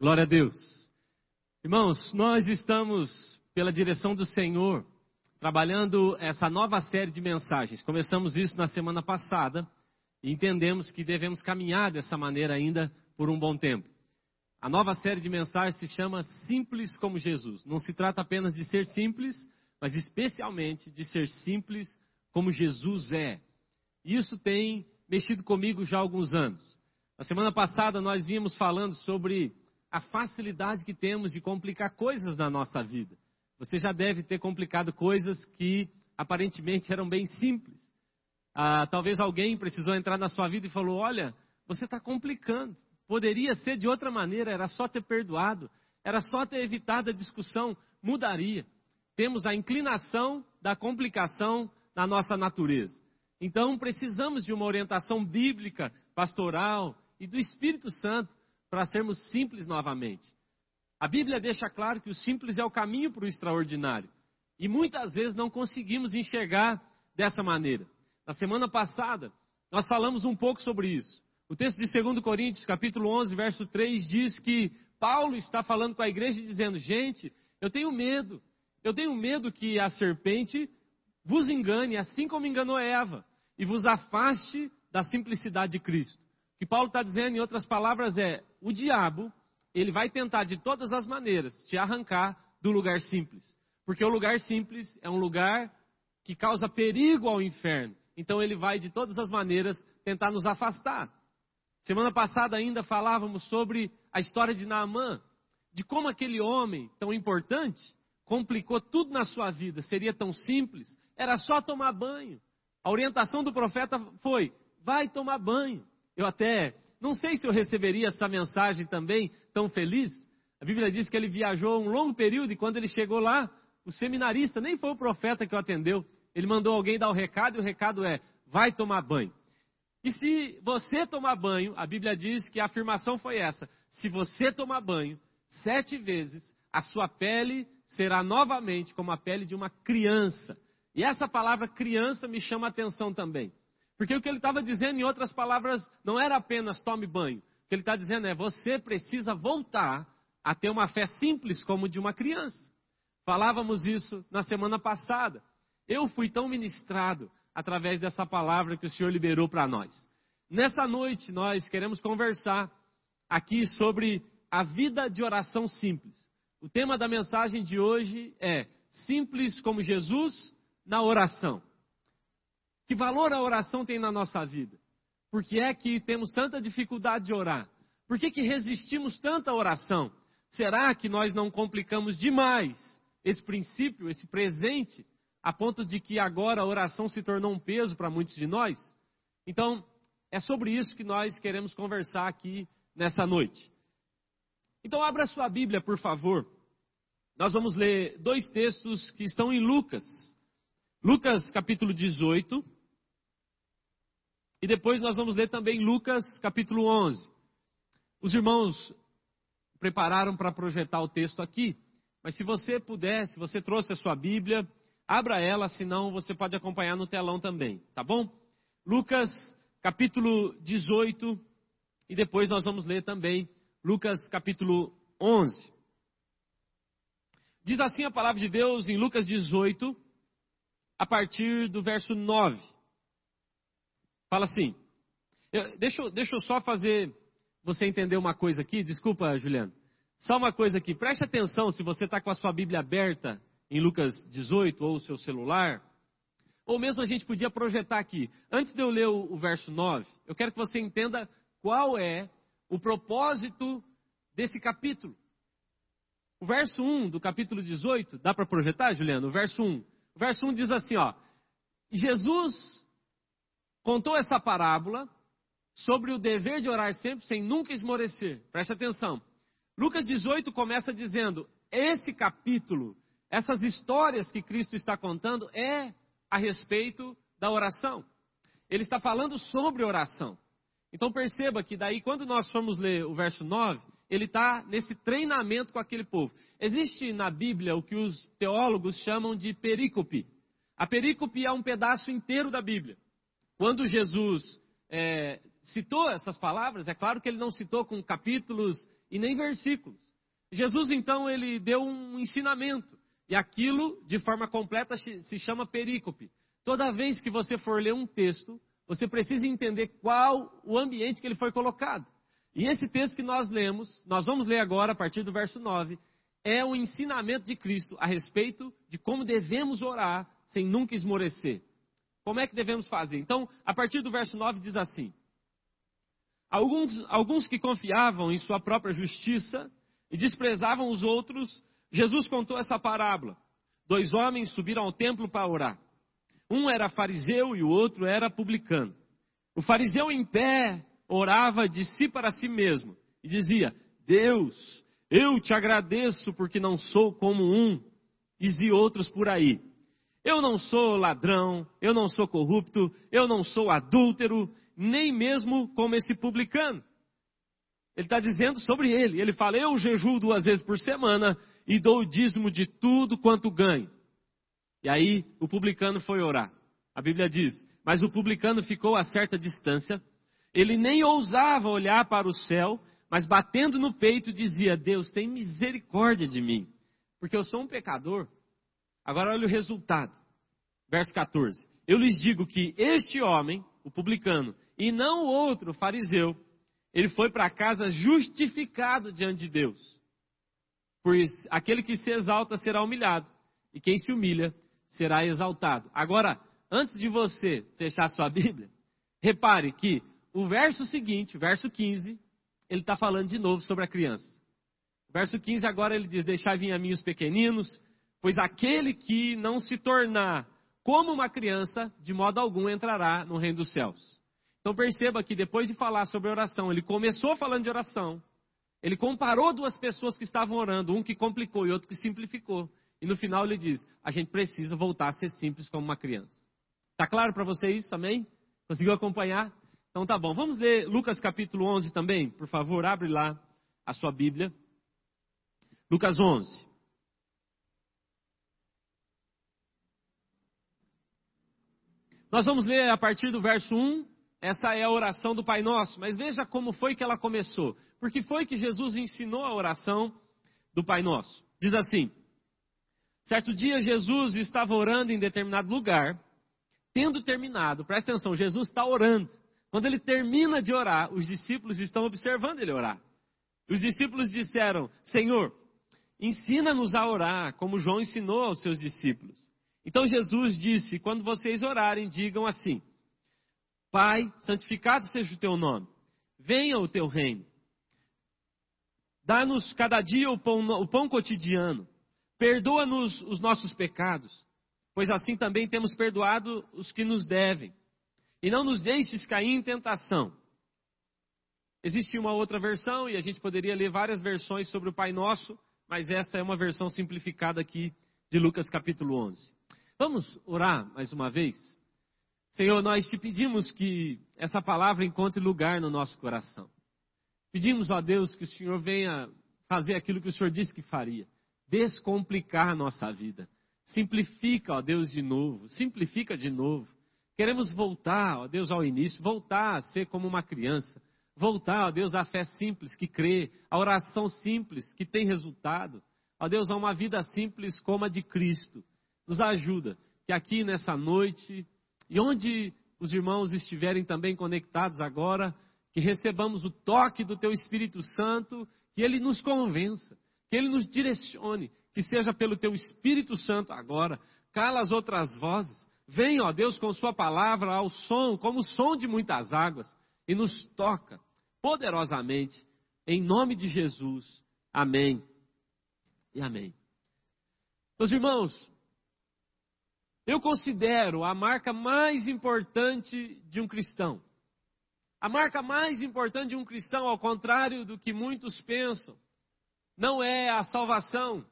Glória a Deus. Irmãos, nós estamos, pela direção do Senhor, trabalhando essa nova série de mensagens. Começamos isso na semana passada e entendemos que devemos caminhar dessa maneira ainda por um bom tempo. A nova série de mensagens se chama Simples como Jesus. Não se trata apenas de ser simples, mas especialmente de ser simples como Jesus é. Isso tem mexido comigo já há alguns anos. Na semana passada nós vínhamos falando sobre a facilidade que temos de complicar coisas na nossa vida. Você já deve ter complicado coisas que aparentemente eram bem simples. Ah, talvez alguém precisou entrar na sua vida e falou: Olha, você está complicando. Poderia ser de outra maneira, era só ter perdoado, era só ter evitado a discussão, mudaria. Temos a inclinação da complicação na nossa natureza. Então precisamos de uma orientação bíblica, pastoral e do Espírito Santo para sermos simples novamente. A Bíblia deixa claro que o simples é o caminho para o extraordinário. E muitas vezes não conseguimos enxergar dessa maneira. Na semana passada, nós falamos um pouco sobre isso. O texto de 2 Coríntios, capítulo 11, verso 3, diz que Paulo está falando com a igreja dizendo: Gente, eu tenho medo. Eu tenho medo que a serpente vos engane, assim como enganou Eva, e vos afaste da simplicidade de Cristo que Paulo está dizendo, em outras palavras, é: o diabo, ele vai tentar de todas as maneiras te arrancar do lugar simples. Porque o lugar simples é um lugar que causa perigo ao inferno. Então ele vai de todas as maneiras tentar nos afastar. Semana passada ainda falávamos sobre a história de Naamã, de como aquele homem tão importante complicou tudo na sua vida, seria tão simples, era só tomar banho. A orientação do profeta foi: vai tomar banho. Eu até não sei se eu receberia essa mensagem também tão feliz. A Bíblia diz que ele viajou um longo período e quando ele chegou lá, o seminarista nem foi o profeta que o atendeu. Ele mandou alguém dar o recado e o recado é: vai tomar banho. E se você tomar banho, a Bíblia diz que a afirmação foi essa: se você tomar banho sete vezes, a sua pele será novamente como a pele de uma criança. E essa palavra criança me chama a atenção também. Porque o que ele estava dizendo, em outras palavras, não era apenas tome banho. O que ele está dizendo é: você precisa voltar a ter uma fé simples como de uma criança. Falávamos isso na semana passada. Eu fui tão ministrado através dessa palavra que o Senhor liberou para nós. Nessa noite, nós queremos conversar aqui sobre a vida de oração simples. O tema da mensagem de hoje é Simples como Jesus na oração. Que valor a oração tem na nossa vida? Por que é que temos tanta dificuldade de orar? Por que, que resistimos tanto à oração? Será que nós não complicamos demais esse princípio, esse presente, a ponto de que agora a oração se tornou um peso para muitos de nós? Então, é sobre isso que nós queremos conversar aqui nessa noite. Então, abra sua Bíblia, por favor. Nós vamos ler dois textos que estão em Lucas. Lucas capítulo 18, e depois nós vamos ler também Lucas capítulo 11. Os irmãos prepararam para projetar o texto aqui, mas se você puder, se você trouxe a sua Bíblia, abra ela, senão você pode acompanhar no telão também, tá bom? Lucas capítulo 18 e depois nós vamos ler também Lucas capítulo 11. Diz assim a palavra de Deus em Lucas 18, a partir do verso 9. Fala assim. Eu, deixa, deixa eu só fazer você entender uma coisa aqui. Desculpa, Juliano. Só uma coisa aqui. Preste atenção se você está com a sua Bíblia aberta em Lucas 18 ou o seu celular. Ou mesmo a gente podia projetar aqui. Antes de eu ler o, o verso 9, eu quero que você entenda qual é o propósito desse capítulo. O verso 1 do capítulo 18, dá para projetar, Juliano? O verso 1. O verso 1 diz assim, ó. Jesus contou essa parábola sobre o dever de orar sempre sem nunca esmorecer. Preste atenção. Lucas 18 começa dizendo: esse capítulo, essas histórias que Cristo está contando é a respeito da oração. Ele está falando sobre oração. Então perceba que daí, quando nós formos ler o verso 9, ele está nesse treinamento com aquele povo. Existe na Bíblia o que os teólogos chamam de perícope. A perícope é um pedaço inteiro da Bíblia. Quando Jesus é, citou essas palavras, é claro que ele não citou com capítulos e nem versículos. Jesus então ele deu um ensinamento e aquilo de forma completa se chama perícope. Toda vez que você for ler um texto, você precisa entender qual o ambiente que ele foi colocado. E esse texto que nós lemos, nós vamos ler agora a partir do verso 9, é o ensinamento de Cristo a respeito de como devemos orar sem nunca esmorecer. Como é que devemos fazer? Então, a partir do verso 9 diz assim: Alguns, alguns que confiavam em sua própria justiça e desprezavam os outros, Jesus contou essa parábola. Dois homens subiram ao templo para orar. Um era fariseu e o outro era publicano. O fariseu em pé orava de si para si mesmo e dizia: Deus, eu te agradeço porque não sou como um, e outros por aí. Eu não sou ladrão, eu não sou corrupto, eu não sou adúltero, nem mesmo como esse publicano. Ele está dizendo sobre ele. Ele fala: Eu jejuo duas vezes por semana e dou o dízimo de tudo quanto ganho. E aí o publicano foi orar. A Bíblia diz: Mas o publicano ficou a certa distância. Ele nem ousava olhar para o céu, mas batendo no peito dizia: Deus, tem misericórdia de mim, porque eu sou um pecador. Agora olha o resultado. Verso 14: Eu lhes digo que este homem, o publicano, e não o outro, o fariseu, ele foi para casa justificado diante de Deus. Pois aquele que se exalta será humilhado, e quem se humilha será exaltado. Agora, antes de você fechar sua Bíblia, repare que o verso seguinte, verso 15, ele está falando de novo sobre a criança. Verso 15 agora ele diz: Deixai vir a mim os pequeninos, pois aquele que não se tornar como uma criança, de modo algum entrará no reino dos céus. Então perceba que depois de falar sobre oração, ele começou falando de oração, ele comparou duas pessoas que estavam orando, um que complicou e outro que simplificou. E no final ele diz: a gente precisa voltar a ser simples como uma criança. Está claro para você isso também? Conseguiu acompanhar? Então tá bom. Vamos ler Lucas capítulo 11 também? Por favor, abre lá a sua Bíblia. Lucas 11. Nós vamos ler a partir do verso 1. Essa é a oração do Pai Nosso, mas veja como foi que ela começou. Porque foi que Jesus ensinou a oração do Pai Nosso. Diz assim: Certo dia Jesus estava orando em determinado lugar, tendo terminado, presta atenção, Jesus está orando. Quando ele termina de orar, os discípulos estão observando ele orar. Os discípulos disseram: Senhor, ensina-nos a orar, como João ensinou aos seus discípulos. Então Jesus disse: Quando vocês orarem, digam assim: Pai, santificado seja o teu nome, venha o teu reino. Dá-nos cada dia o pão, o pão cotidiano. Perdoa-nos os nossos pecados, pois assim também temos perdoado os que nos devem. E não nos deixes cair em tentação. Existe uma outra versão, e a gente poderia ler várias versões sobre o Pai Nosso, mas essa é uma versão simplificada aqui de Lucas capítulo 11. Vamos orar mais uma vez? Senhor, nós te pedimos que essa palavra encontre lugar no nosso coração. Pedimos, ó Deus, que o Senhor venha fazer aquilo que o Senhor disse que faria descomplicar a nossa vida. Simplifica, ó Deus, de novo. Simplifica de novo. Queremos voltar, ó Deus, ao início, voltar a ser como uma criança. Voltar, ó Deus, à fé simples que crê, à oração simples que tem resultado. Ó Deus, a uma vida simples como a de Cristo. Nos ajuda que aqui nessa noite e onde os irmãos estiverem também conectados agora, que recebamos o toque do Teu Espírito Santo, que Ele nos convença, que Ele nos direcione, que seja pelo Teu Espírito Santo agora. Cala as outras vozes. Vem, ó Deus, com Sua palavra ao som, como o som de muitas águas, e nos toca poderosamente, em nome de Jesus. Amém e amém. Meus irmãos, eu considero a marca mais importante de um cristão. A marca mais importante de um cristão, ao contrário do que muitos pensam, não é a salvação,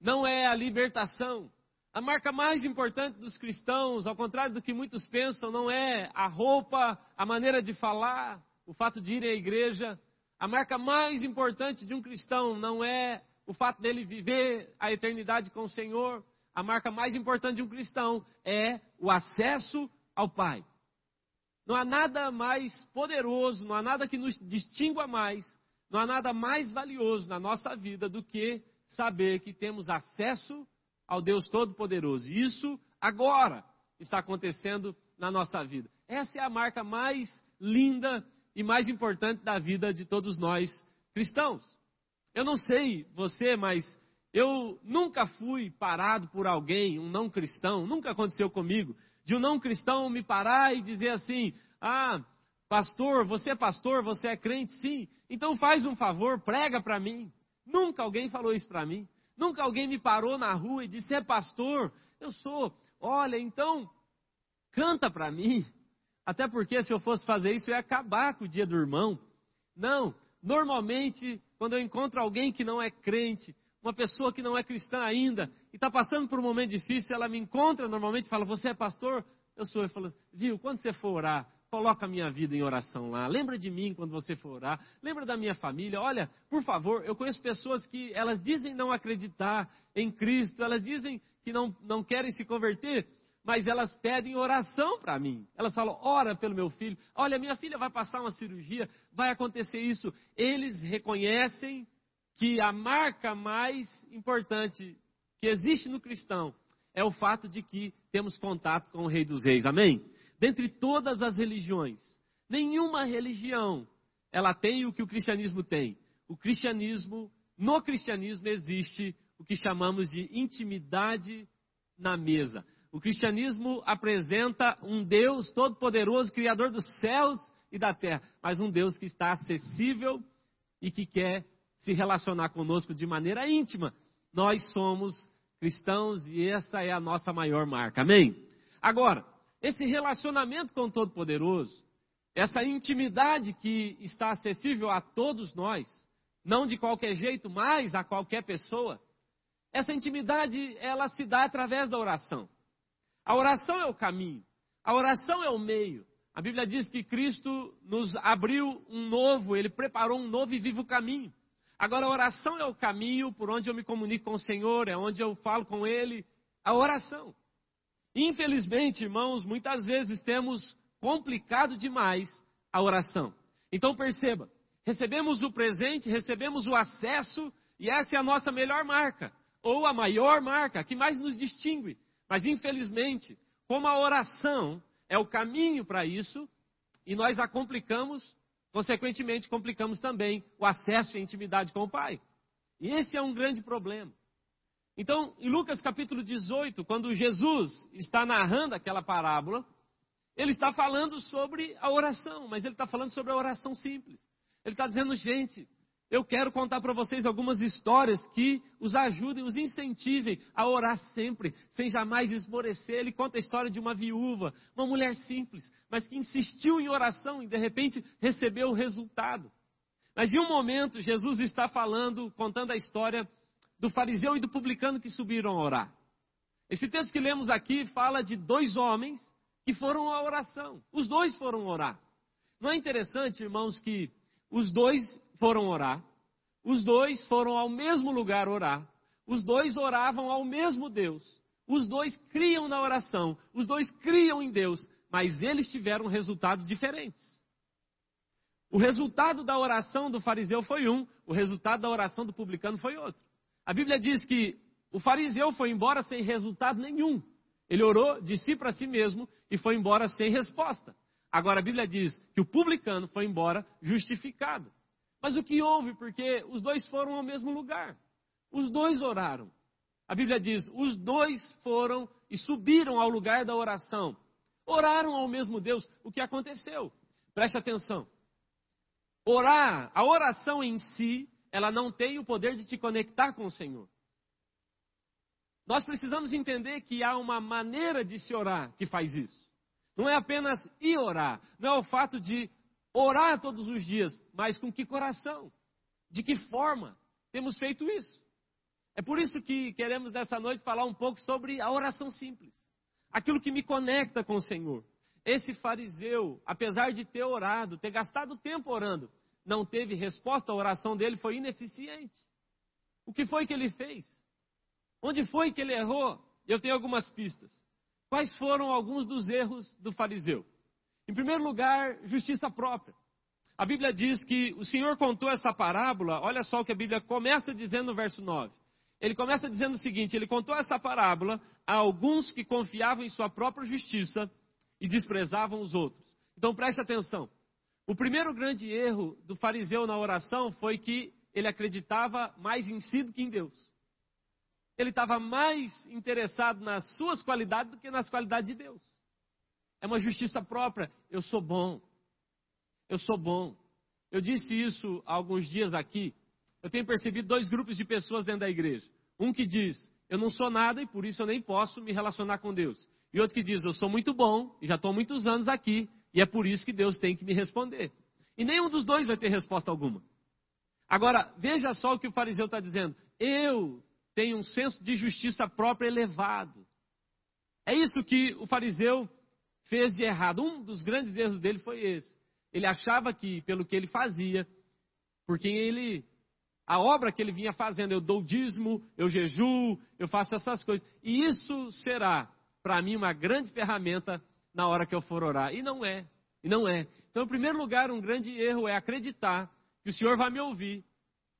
não é a libertação. A marca mais importante dos cristãos, ao contrário do que muitos pensam, não é a roupa, a maneira de falar, o fato de ir à igreja. A marca mais importante de um cristão não é o fato dele viver a eternidade com o Senhor, a marca mais importante de um cristão é o acesso ao Pai. Não há nada mais poderoso, não há nada que nos distingua mais não há nada mais valioso na nossa vida do que saber que temos acesso ao Deus Todo-Poderoso. Isso agora está acontecendo na nossa vida. Essa é a marca mais linda e mais importante da vida de todos nós cristãos. Eu não sei você, mas eu nunca fui parado por alguém, um não cristão, nunca aconteceu comigo, de um não cristão me parar e dizer assim: ah, pastor, você é pastor, você é crente, sim, então faz um favor, prega para mim. Nunca alguém falou isso para mim. Nunca alguém me parou na rua e disse: é pastor, eu sou. Olha, então canta para mim. Até porque se eu fosse fazer isso, eu ia acabar com o dia do irmão. Não, normalmente, quando eu encontro alguém que não é crente, uma pessoa que não é cristã ainda, e está passando por um momento difícil, ela me encontra normalmente e fala: Você é pastor? Eu sou. Eu falo: Viu, quando você for orar, coloca a minha vida em oração lá. Lembra de mim quando você for orar. Lembra da minha família. Olha, por favor, eu conheço pessoas que elas dizem não acreditar em Cristo, elas dizem que não, não querem se converter, mas elas pedem oração para mim. Elas falam, ora pelo meu filho. Olha, minha filha vai passar uma cirurgia, vai acontecer isso. Eles reconhecem que a marca mais importante que existe no cristão é o fato de que temos contato com o Rei dos Reis. Amém? Dentre todas as religiões, nenhuma religião ela tem o que o cristianismo tem. O cristianismo, no cristianismo existe o que chamamos de intimidade na mesa. O cristianismo apresenta um Deus todo-poderoso, criador dos céus e da terra, mas um Deus que está acessível e que quer se relacionar conosco de maneira íntima. Nós somos cristãos e essa é a nossa maior marca. Amém? Agora, esse relacionamento com o Todo-Poderoso, essa intimidade que está acessível a todos nós, não de qualquer jeito, mas a qualquer pessoa, essa intimidade ela se dá através da oração. A oração é o caminho, a oração é o meio. A Bíblia diz que Cristo nos abriu um novo, ele preparou um novo e vivo caminho. Agora, a oração é o caminho por onde eu me comunico com o Senhor, é onde eu falo com Ele. A oração. Infelizmente, irmãos, muitas vezes temos complicado demais a oração. Então perceba, recebemos o presente, recebemos o acesso, e essa é a nossa melhor marca, ou a maior marca, que mais nos distingue. Mas infelizmente, como a oração é o caminho para isso, e nós a complicamos, consequentemente complicamos também o acesso e intimidade com o Pai. E esse é um grande problema. Então, em Lucas capítulo 18, quando Jesus está narrando aquela parábola, ele está falando sobre a oração, mas ele está falando sobre a oração simples. Ele está dizendo, gente, eu quero contar para vocês algumas histórias que os ajudem, os incentivem a orar sempre, sem jamais esmorecer. Ele conta a história de uma viúva, uma mulher simples, mas que insistiu em oração e de repente recebeu o resultado. Mas em um momento, Jesus está falando, contando a história do fariseu e do publicano que subiram a orar. Esse texto que lemos aqui fala de dois homens que foram à oração. Os dois foram orar. Não é interessante, irmãos, que os dois foram orar, os dois foram ao mesmo lugar orar, os dois oravam ao mesmo Deus, os dois criam na oração, os dois criam em Deus, mas eles tiveram resultados diferentes. O resultado da oração do fariseu foi um, o resultado da oração do publicano foi outro. A Bíblia diz que o fariseu foi embora sem resultado nenhum. Ele orou de si para si mesmo e foi embora sem resposta. Agora a Bíblia diz que o publicano foi embora justificado. Mas o que houve? Porque os dois foram ao mesmo lugar. Os dois oraram. A Bíblia diz: os dois foram e subiram ao lugar da oração. Oraram ao mesmo Deus. O que aconteceu? Preste atenção. Orar, a oração em si, ela não tem o poder de te conectar com o Senhor. Nós precisamos entender que há uma maneira de se orar que faz isso. Não é apenas ir orar, não é o fato de orar todos os dias, mas com que coração? De que forma temos feito isso? É por isso que queremos nessa noite falar um pouco sobre a oração simples, aquilo que me conecta com o Senhor. Esse fariseu, apesar de ter orado, ter gastado tempo orando, não teve resposta, a oração dele foi ineficiente. O que foi que ele fez? Onde foi que ele errou? Eu tenho algumas pistas. Quais foram alguns dos erros do fariseu? Em primeiro lugar, justiça própria. a Bíblia diz que o Senhor contou essa parábola, olha só o que a Bíblia começa dizendo no verso 9. Ele começa dizendo o seguinte: ele contou essa parábola a alguns que confiavam em sua própria justiça e desprezavam os outros. Então preste atenção. O primeiro grande erro do fariseu na oração foi que ele acreditava mais em si do que em Deus. Ele estava mais interessado nas suas qualidades do que nas qualidades de Deus. É uma justiça própria. Eu sou bom. Eu sou bom. Eu disse isso há alguns dias aqui eu tenho percebido dois grupos de pessoas dentro da igreja. Um que diz, eu não sou nada e por isso eu nem posso me relacionar com Deus. E outro que diz, eu sou muito bom e já estou há muitos anos aqui e é por isso que Deus tem que me responder. E nenhum dos dois vai ter resposta alguma. Agora, veja só o que o fariseu está dizendo. Eu tenho um senso de justiça própria elevado. É isso que o fariseu fez de errado. Um dos grandes erros dele foi esse. Ele achava que, pelo que ele fazia, porque ele a obra que ele vinha fazendo. Eu dou dízimo, eu jejuo, eu faço essas coisas. E isso será, para mim, uma grande ferramenta na hora que eu for orar. E não é. E não é. Então, em primeiro lugar, um grande erro é acreditar que o Senhor vai me ouvir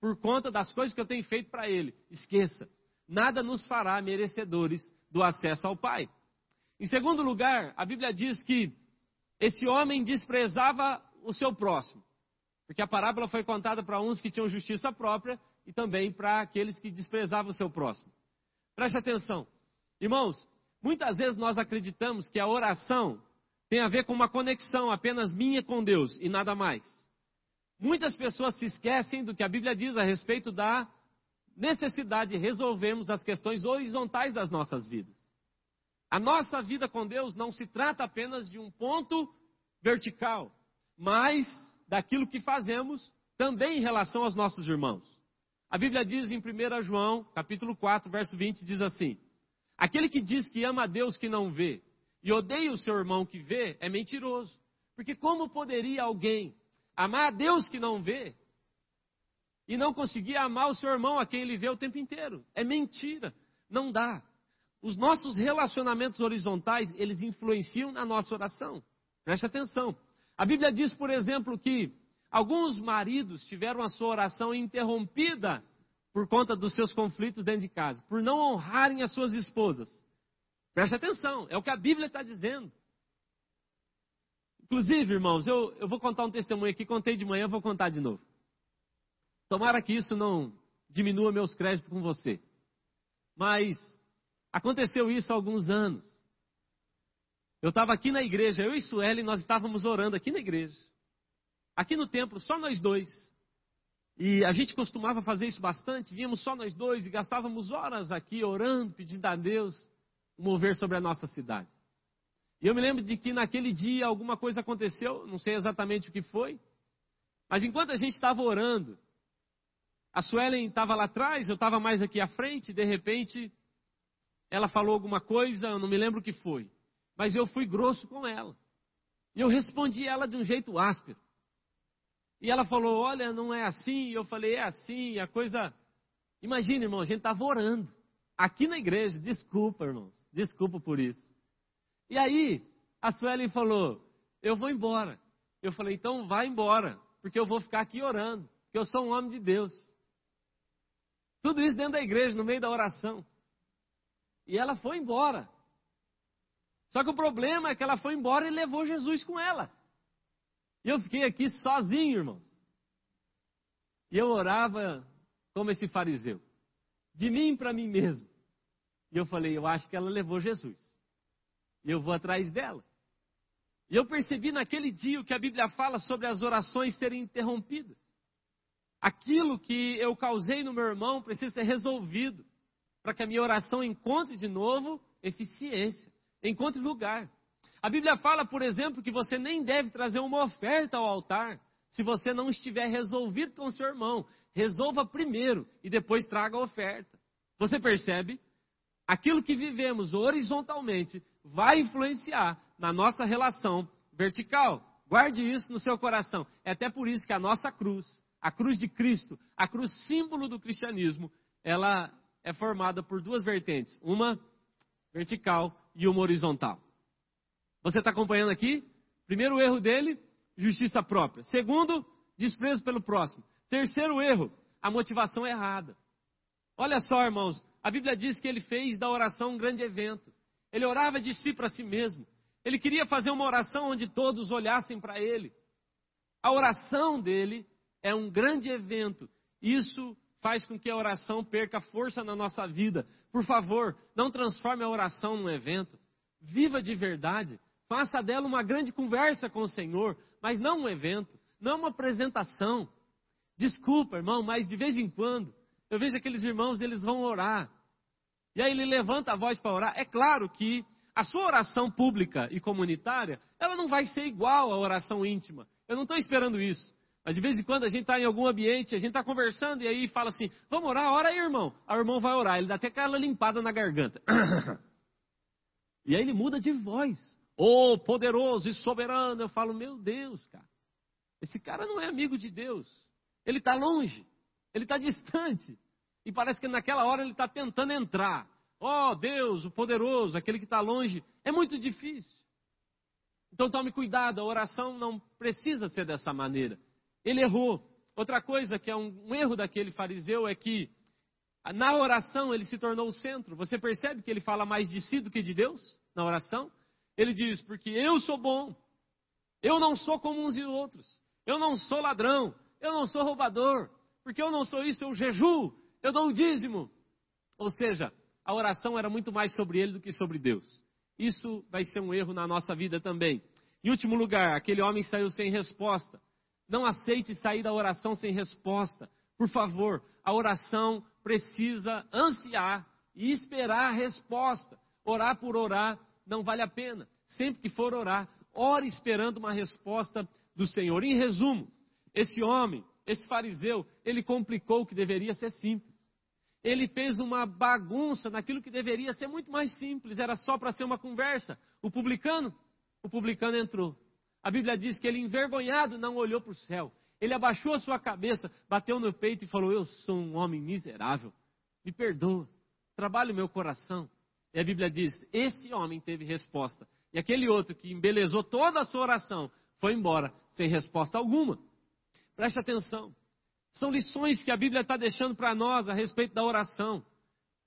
por conta das coisas que eu tenho feito para Ele. Esqueça. Nada nos fará merecedores do acesso ao Pai. Em segundo lugar, a Bíblia diz que esse homem desprezava o seu próximo. Porque a parábola foi contada para uns que tinham justiça própria e também para aqueles que desprezavam o seu próximo. Preste atenção. Irmãos, muitas vezes nós acreditamos que a oração tem a ver com uma conexão apenas minha com Deus e nada mais. Muitas pessoas se esquecem do que a Bíblia diz a respeito da necessidade de resolvermos as questões horizontais das nossas vidas. A nossa vida com Deus não se trata apenas de um ponto vertical, mas daquilo que fazemos também em relação aos nossos irmãos. A Bíblia diz em 1 João, capítulo 4, verso 20, diz assim: Aquele que diz que ama a Deus que não vê e odeia o seu irmão que vê é mentiroso. Porque como poderia alguém amar a Deus que não vê e não conseguir amar o seu irmão a quem ele vê o tempo inteiro? É mentira, não dá. Os nossos relacionamentos horizontais, eles influenciam na nossa oração. Preste atenção. A Bíblia diz, por exemplo, que alguns maridos tiveram a sua oração interrompida por conta dos seus conflitos dentro de casa, por não honrarem as suas esposas. Preste atenção, é o que a Bíblia está dizendo. Inclusive, irmãos, eu, eu vou contar um testemunho aqui, contei de manhã, vou contar de novo. Tomara que isso não diminua meus créditos com você. Mas aconteceu isso há alguns anos. Eu estava aqui na igreja, eu e Sueli, nós estávamos orando aqui na igreja. Aqui no templo, só nós dois. E a gente costumava fazer isso bastante, víamos só nós dois e gastávamos horas aqui orando, pedindo a Deus mover sobre a nossa cidade. E eu me lembro de que naquele dia alguma coisa aconteceu, não sei exatamente o que foi, mas enquanto a gente estava orando, a Suelen estava lá atrás, eu estava mais aqui à frente, e de repente ela falou alguma coisa, eu não me lembro o que foi mas eu fui grosso com ela. E eu respondi ela de um jeito áspero. E ela falou: Olha, não é assim. E eu falei: É assim. E a coisa. Imagina, irmão, a gente estava orando. Aqui na igreja. Desculpa, irmãos. Desculpa por isso. E aí, a Suelen falou: Eu vou embora. Eu falei: Então vai embora. Porque eu vou ficar aqui orando. Porque eu sou um homem de Deus. Tudo isso dentro da igreja, no meio da oração. E ela foi embora. Só que o problema é que ela foi embora e levou Jesus com ela. E eu fiquei aqui sozinho, irmãos. E eu orava como esse fariseu, de mim para mim mesmo. E eu falei, eu acho que ela levou Jesus. E eu vou atrás dela. E eu percebi naquele dia o que a Bíblia fala sobre as orações serem interrompidas. Aquilo que eu causei no meu irmão precisa ser resolvido para que a minha oração encontre de novo eficiência. Encontre lugar. A Bíblia fala, por exemplo, que você nem deve trazer uma oferta ao altar se você não estiver resolvido com o seu irmão. Resolva primeiro e depois traga a oferta. Você percebe? Aquilo que vivemos horizontalmente vai influenciar na nossa relação vertical. Guarde isso no seu coração. É até por isso que a nossa cruz, a cruz de Cristo, a cruz símbolo do cristianismo, ela é formada por duas vertentes. Uma vertical e uma horizontal. Você está acompanhando aqui? Primeiro erro dele, justiça própria. Segundo, desprezo pelo próximo. Terceiro erro, a motivação errada. Olha só, irmãos, a Bíblia diz que ele fez da oração um grande evento. Ele orava de si para si mesmo. Ele queria fazer uma oração onde todos olhassem para ele. A oração dele é um grande evento. Isso faz com que a oração perca força na nossa vida. Por favor, não transforme a oração num evento. Viva de verdade. Faça dela uma grande conversa com o Senhor, mas não um evento, não uma apresentação. Desculpa, irmão, mas de vez em quando eu vejo aqueles irmãos, eles vão orar. E aí ele levanta a voz para orar. É claro que a sua oração pública e comunitária, ela não vai ser igual à oração íntima. Eu não estou esperando isso. Mas de vez em quando a gente está em algum ambiente, a gente está conversando e aí fala assim: vamos orar, ora aí, irmão. Aí o irmão vai orar, ele dá até aquela limpada na garganta. e aí ele muda de voz. Oh, poderoso e soberano. Eu falo: meu Deus, cara. Esse cara não é amigo de Deus. Ele está longe. Ele está distante. E parece que naquela hora ele está tentando entrar. Oh, Deus, o poderoso, aquele que está longe. É muito difícil. Então tome cuidado, a oração não precisa ser dessa maneira. Ele errou. Outra coisa que é um, um erro daquele fariseu é que na oração ele se tornou o centro. Você percebe que ele fala mais de si do que de Deus na oração? Ele diz: Porque eu sou bom, eu não sou como uns e outros, eu não sou ladrão, eu não sou roubador, porque eu não sou isso, eu jejuo, eu dou o dízimo. Ou seja, a oração era muito mais sobre ele do que sobre Deus. Isso vai ser um erro na nossa vida também. Em último lugar, aquele homem saiu sem resposta. Não aceite sair da oração sem resposta. Por favor, a oração precisa ansiar e esperar a resposta. Orar por orar não vale a pena. Sempre que for orar, ore esperando uma resposta do Senhor. Em resumo, esse homem, esse fariseu, ele complicou o que deveria ser simples. Ele fez uma bagunça naquilo que deveria ser muito mais simples, era só para ser uma conversa. O publicano, o publicano entrou. A Bíblia diz que ele, envergonhado, não olhou para o céu. Ele abaixou a sua cabeça, bateu no peito e falou: Eu sou um homem miserável, me perdoa, trabalhe o meu coração. E a Bíblia diz: Esse homem teve resposta. E aquele outro que embelezou toda a sua oração foi embora sem resposta alguma. Preste atenção. São lições que a Bíblia está deixando para nós a respeito da oração.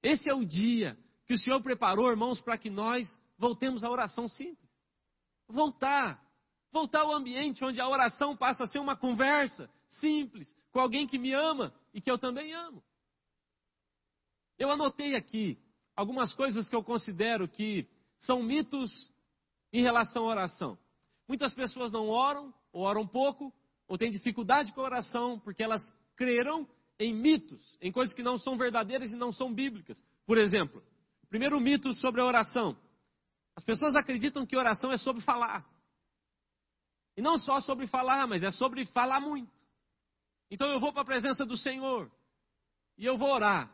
Esse é o dia que o Senhor preparou, irmãos, para que nós voltemos à oração simples. Voltar voltar ao ambiente onde a oração passa a ser uma conversa simples com alguém que me ama e que eu também amo. Eu anotei aqui algumas coisas que eu considero que são mitos em relação à oração. Muitas pessoas não oram, ou oram pouco, ou têm dificuldade com a oração porque elas creram em mitos, em coisas que não são verdadeiras e não são bíblicas. Por exemplo, primeiro mito sobre a oração. As pessoas acreditam que oração é sobre falar. E não só sobre falar, mas é sobre falar muito. Então eu vou para a presença do Senhor e eu vou orar.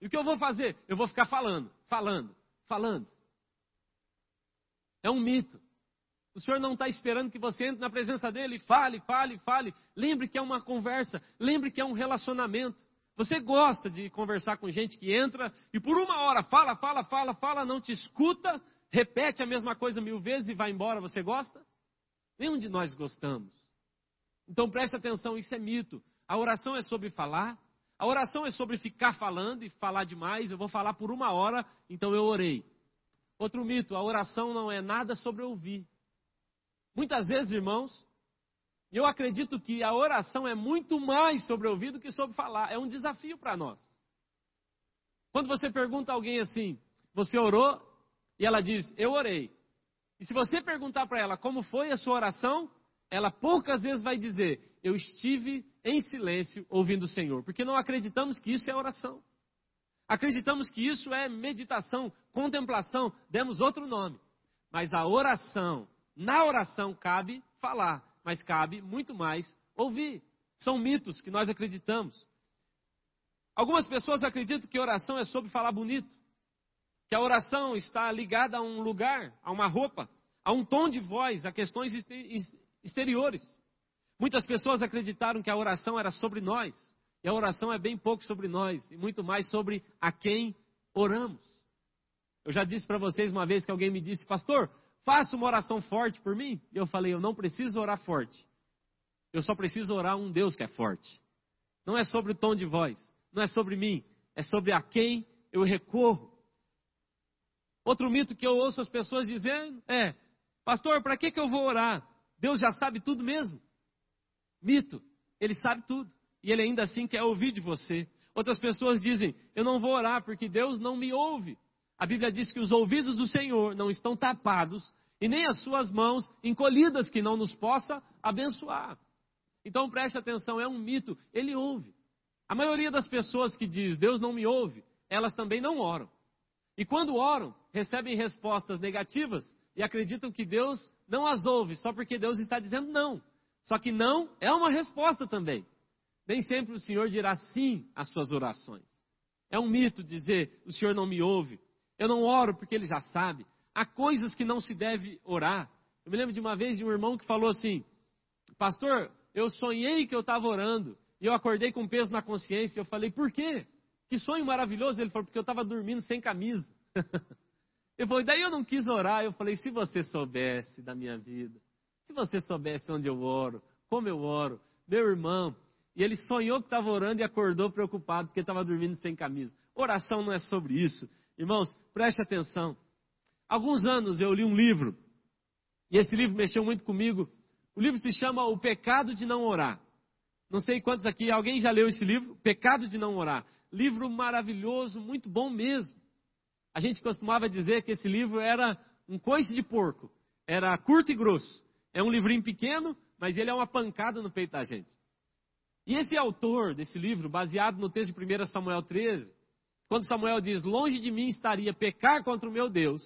E o que eu vou fazer? Eu vou ficar falando, falando, falando. É um mito. O Senhor não está esperando que você entre na presença dele e fale, fale, fale. Lembre que é uma conversa, lembre que é um relacionamento. Você gosta de conversar com gente que entra e por uma hora fala, fala, fala, fala, não te escuta, repete a mesma coisa mil vezes e vai embora. Você gosta? Nenhum de nós gostamos. Então preste atenção, isso é mito. A oração é sobre falar, a oração é sobre ficar falando e falar demais. Eu vou falar por uma hora, então eu orei. Outro mito, a oração não é nada sobre ouvir. Muitas vezes, irmãos, eu acredito que a oração é muito mais sobre ouvir do que sobre falar. É um desafio para nós. Quando você pergunta a alguém assim, você orou? E ela diz, eu orei. E se você perguntar para ela como foi a sua oração, ela poucas vezes vai dizer: Eu estive em silêncio ouvindo o Senhor, porque não acreditamos que isso é oração. Acreditamos que isso é meditação, contemplação, demos outro nome. Mas a oração, na oração cabe falar, mas cabe muito mais ouvir. São mitos que nós acreditamos. Algumas pessoas acreditam que oração é sobre falar bonito que a oração está ligada a um lugar, a uma roupa, a um tom de voz, a questões exteriores. Muitas pessoas acreditaram que a oração era sobre nós, e a oração é bem pouco sobre nós, e muito mais sobre a quem oramos. Eu já disse para vocês uma vez que alguém me disse, pastor, faça uma oração forte por mim. E eu falei: Eu não preciso orar forte. Eu só preciso orar um Deus que é forte. Não é sobre o tom de voz, não é sobre mim, é sobre a quem eu recorro. Outro mito que eu ouço as pessoas dizendo é: Pastor, para que, que eu vou orar? Deus já sabe tudo mesmo. Mito, ele sabe tudo. E ele ainda assim quer ouvir de você. Outras pessoas dizem: Eu não vou orar porque Deus não me ouve. A Bíblia diz que os ouvidos do Senhor não estão tapados e nem as suas mãos encolhidas que não nos possa abençoar. Então preste atenção, é um mito, ele ouve. A maioria das pessoas que diz Deus não me ouve, elas também não oram. E quando oram, recebem respostas negativas e acreditam que Deus não as ouve só porque Deus está dizendo não. Só que não é uma resposta também. Nem sempre o Senhor dirá sim às suas orações. É um mito dizer o Senhor não me ouve. Eu não oro porque ele já sabe. Há coisas que não se deve orar. Eu me lembro de uma vez de um irmão que falou assim: Pastor, eu sonhei que eu estava orando e eu acordei com peso na consciência. Eu falei: Por quê? Que sonho maravilhoso. Ele falou: Porque eu estava dormindo sem camisa. eu falei: Daí eu não quis orar. Eu falei: Se você soubesse da minha vida, se você soubesse onde eu oro, como eu oro, meu irmão. E ele sonhou que estava orando e acordou preocupado porque estava dormindo sem camisa. Oração não é sobre isso. Irmãos, preste atenção. Alguns anos eu li um livro, e esse livro mexeu muito comigo. O livro se chama O Pecado de Não Orar. Não sei quantos aqui, alguém já leu esse livro? Pecado de Não Orar. Livro maravilhoso, muito bom mesmo. A gente costumava dizer que esse livro era um coice de porco. Era curto e grosso. É um livrinho pequeno, mas ele é uma pancada no peito da gente. E esse autor desse livro, baseado no texto de 1 Samuel 13, quando Samuel diz: Longe de mim estaria pecar contra o meu Deus,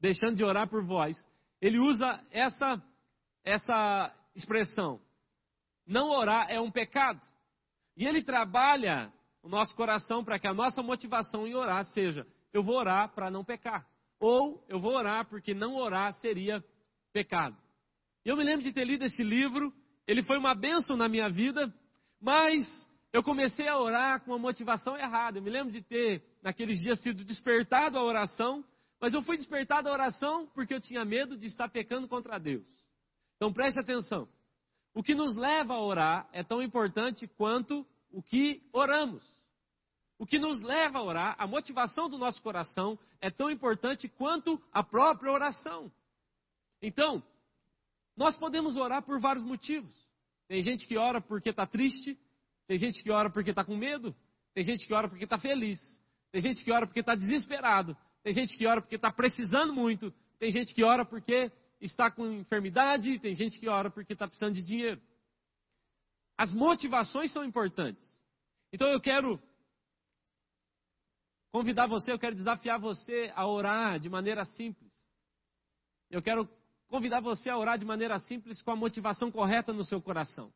deixando de orar por vós, ele usa essa, essa expressão. Não orar é um pecado. E ele trabalha o nosso coração para que a nossa motivação em orar seja: eu vou orar para não pecar. Ou eu vou orar porque não orar seria pecado. Eu me lembro de ter lido esse livro, ele foi uma bênção na minha vida, mas eu comecei a orar com uma motivação errada. Eu me lembro de ter, naqueles dias, sido despertado à oração, mas eu fui despertado à oração porque eu tinha medo de estar pecando contra Deus. Então preste atenção. O que nos leva a orar é tão importante quanto o que oramos. O que nos leva a orar, a motivação do nosso coração, é tão importante quanto a própria oração. Então, nós podemos orar por vários motivos. Tem gente que ora porque está triste, tem gente que ora porque está com medo. Tem gente que ora porque está feliz. Tem gente que ora porque está desesperado. Tem gente que ora porque está precisando muito. Tem gente que ora porque está com enfermidade. Tem gente que ora porque está precisando de dinheiro. As motivações são importantes. Então eu quero convidar você, eu quero desafiar você a orar de maneira simples. Eu quero convidar você a orar de maneira simples com a motivação correta no seu coração.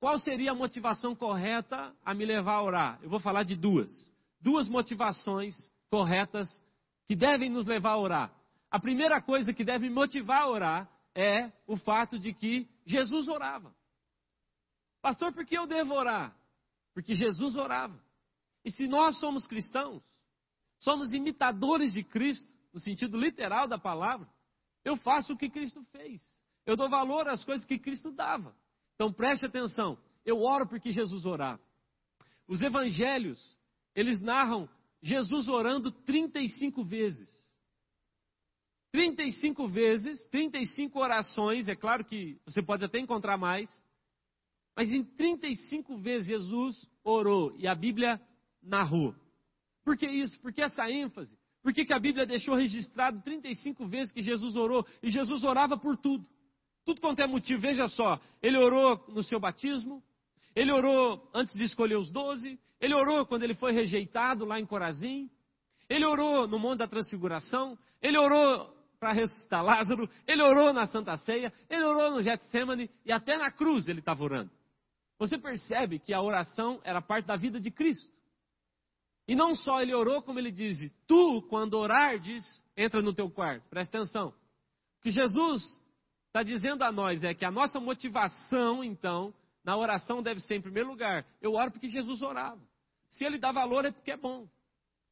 Qual seria a motivação correta a me levar a orar? Eu vou falar de duas. Duas motivações corretas que devem nos levar a orar. A primeira coisa que deve motivar a orar é o fato de que Jesus orava. Pastor, por que eu devo orar? Porque Jesus orava. E se nós somos cristãos, somos imitadores de Cristo, no sentido literal da palavra, eu faço o que Cristo fez. Eu dou valor às coisas que Cristo dava. Então preste atenção. Eu oro porque Jesus orava. Os evangelhos, eles narram Jesus orando 35 vezes. 35 vezes, 35 orações, é claro que você pode até encontrar mais, mas em 35 vezes Jesus orou e a Bíblia narrou. Por que isso? Por que essa ênfase? Por que, que a Bíblia deixou registrado 35 vezes que Jesus orou? E Jesus orava por tudo. Tudo quanto é motivo, veja só. Ele orou no seu batismo, ele orou antes de escolher os doze, ele orou quando ele foi rejeitado lá em Corazim, ele orou no Monte da Transfiguração, ele orou para ressuscitar Lázaro, ele orou na Santa Ceia, ele orou no Getsemane e até na cruz ele estava orando. Você percebe que a oração era parte da vida de Cristo. E não só ele orou, como ele diz: Tu, quando orardes, entra no teu quarto. Presta atenção. Que Jesus está dizendo a nós é que a nossa motivação, então, na oração deve ser, em primeiro lugar, eu oro porque Jesus orava. Se ele dá valor, é porque é bom.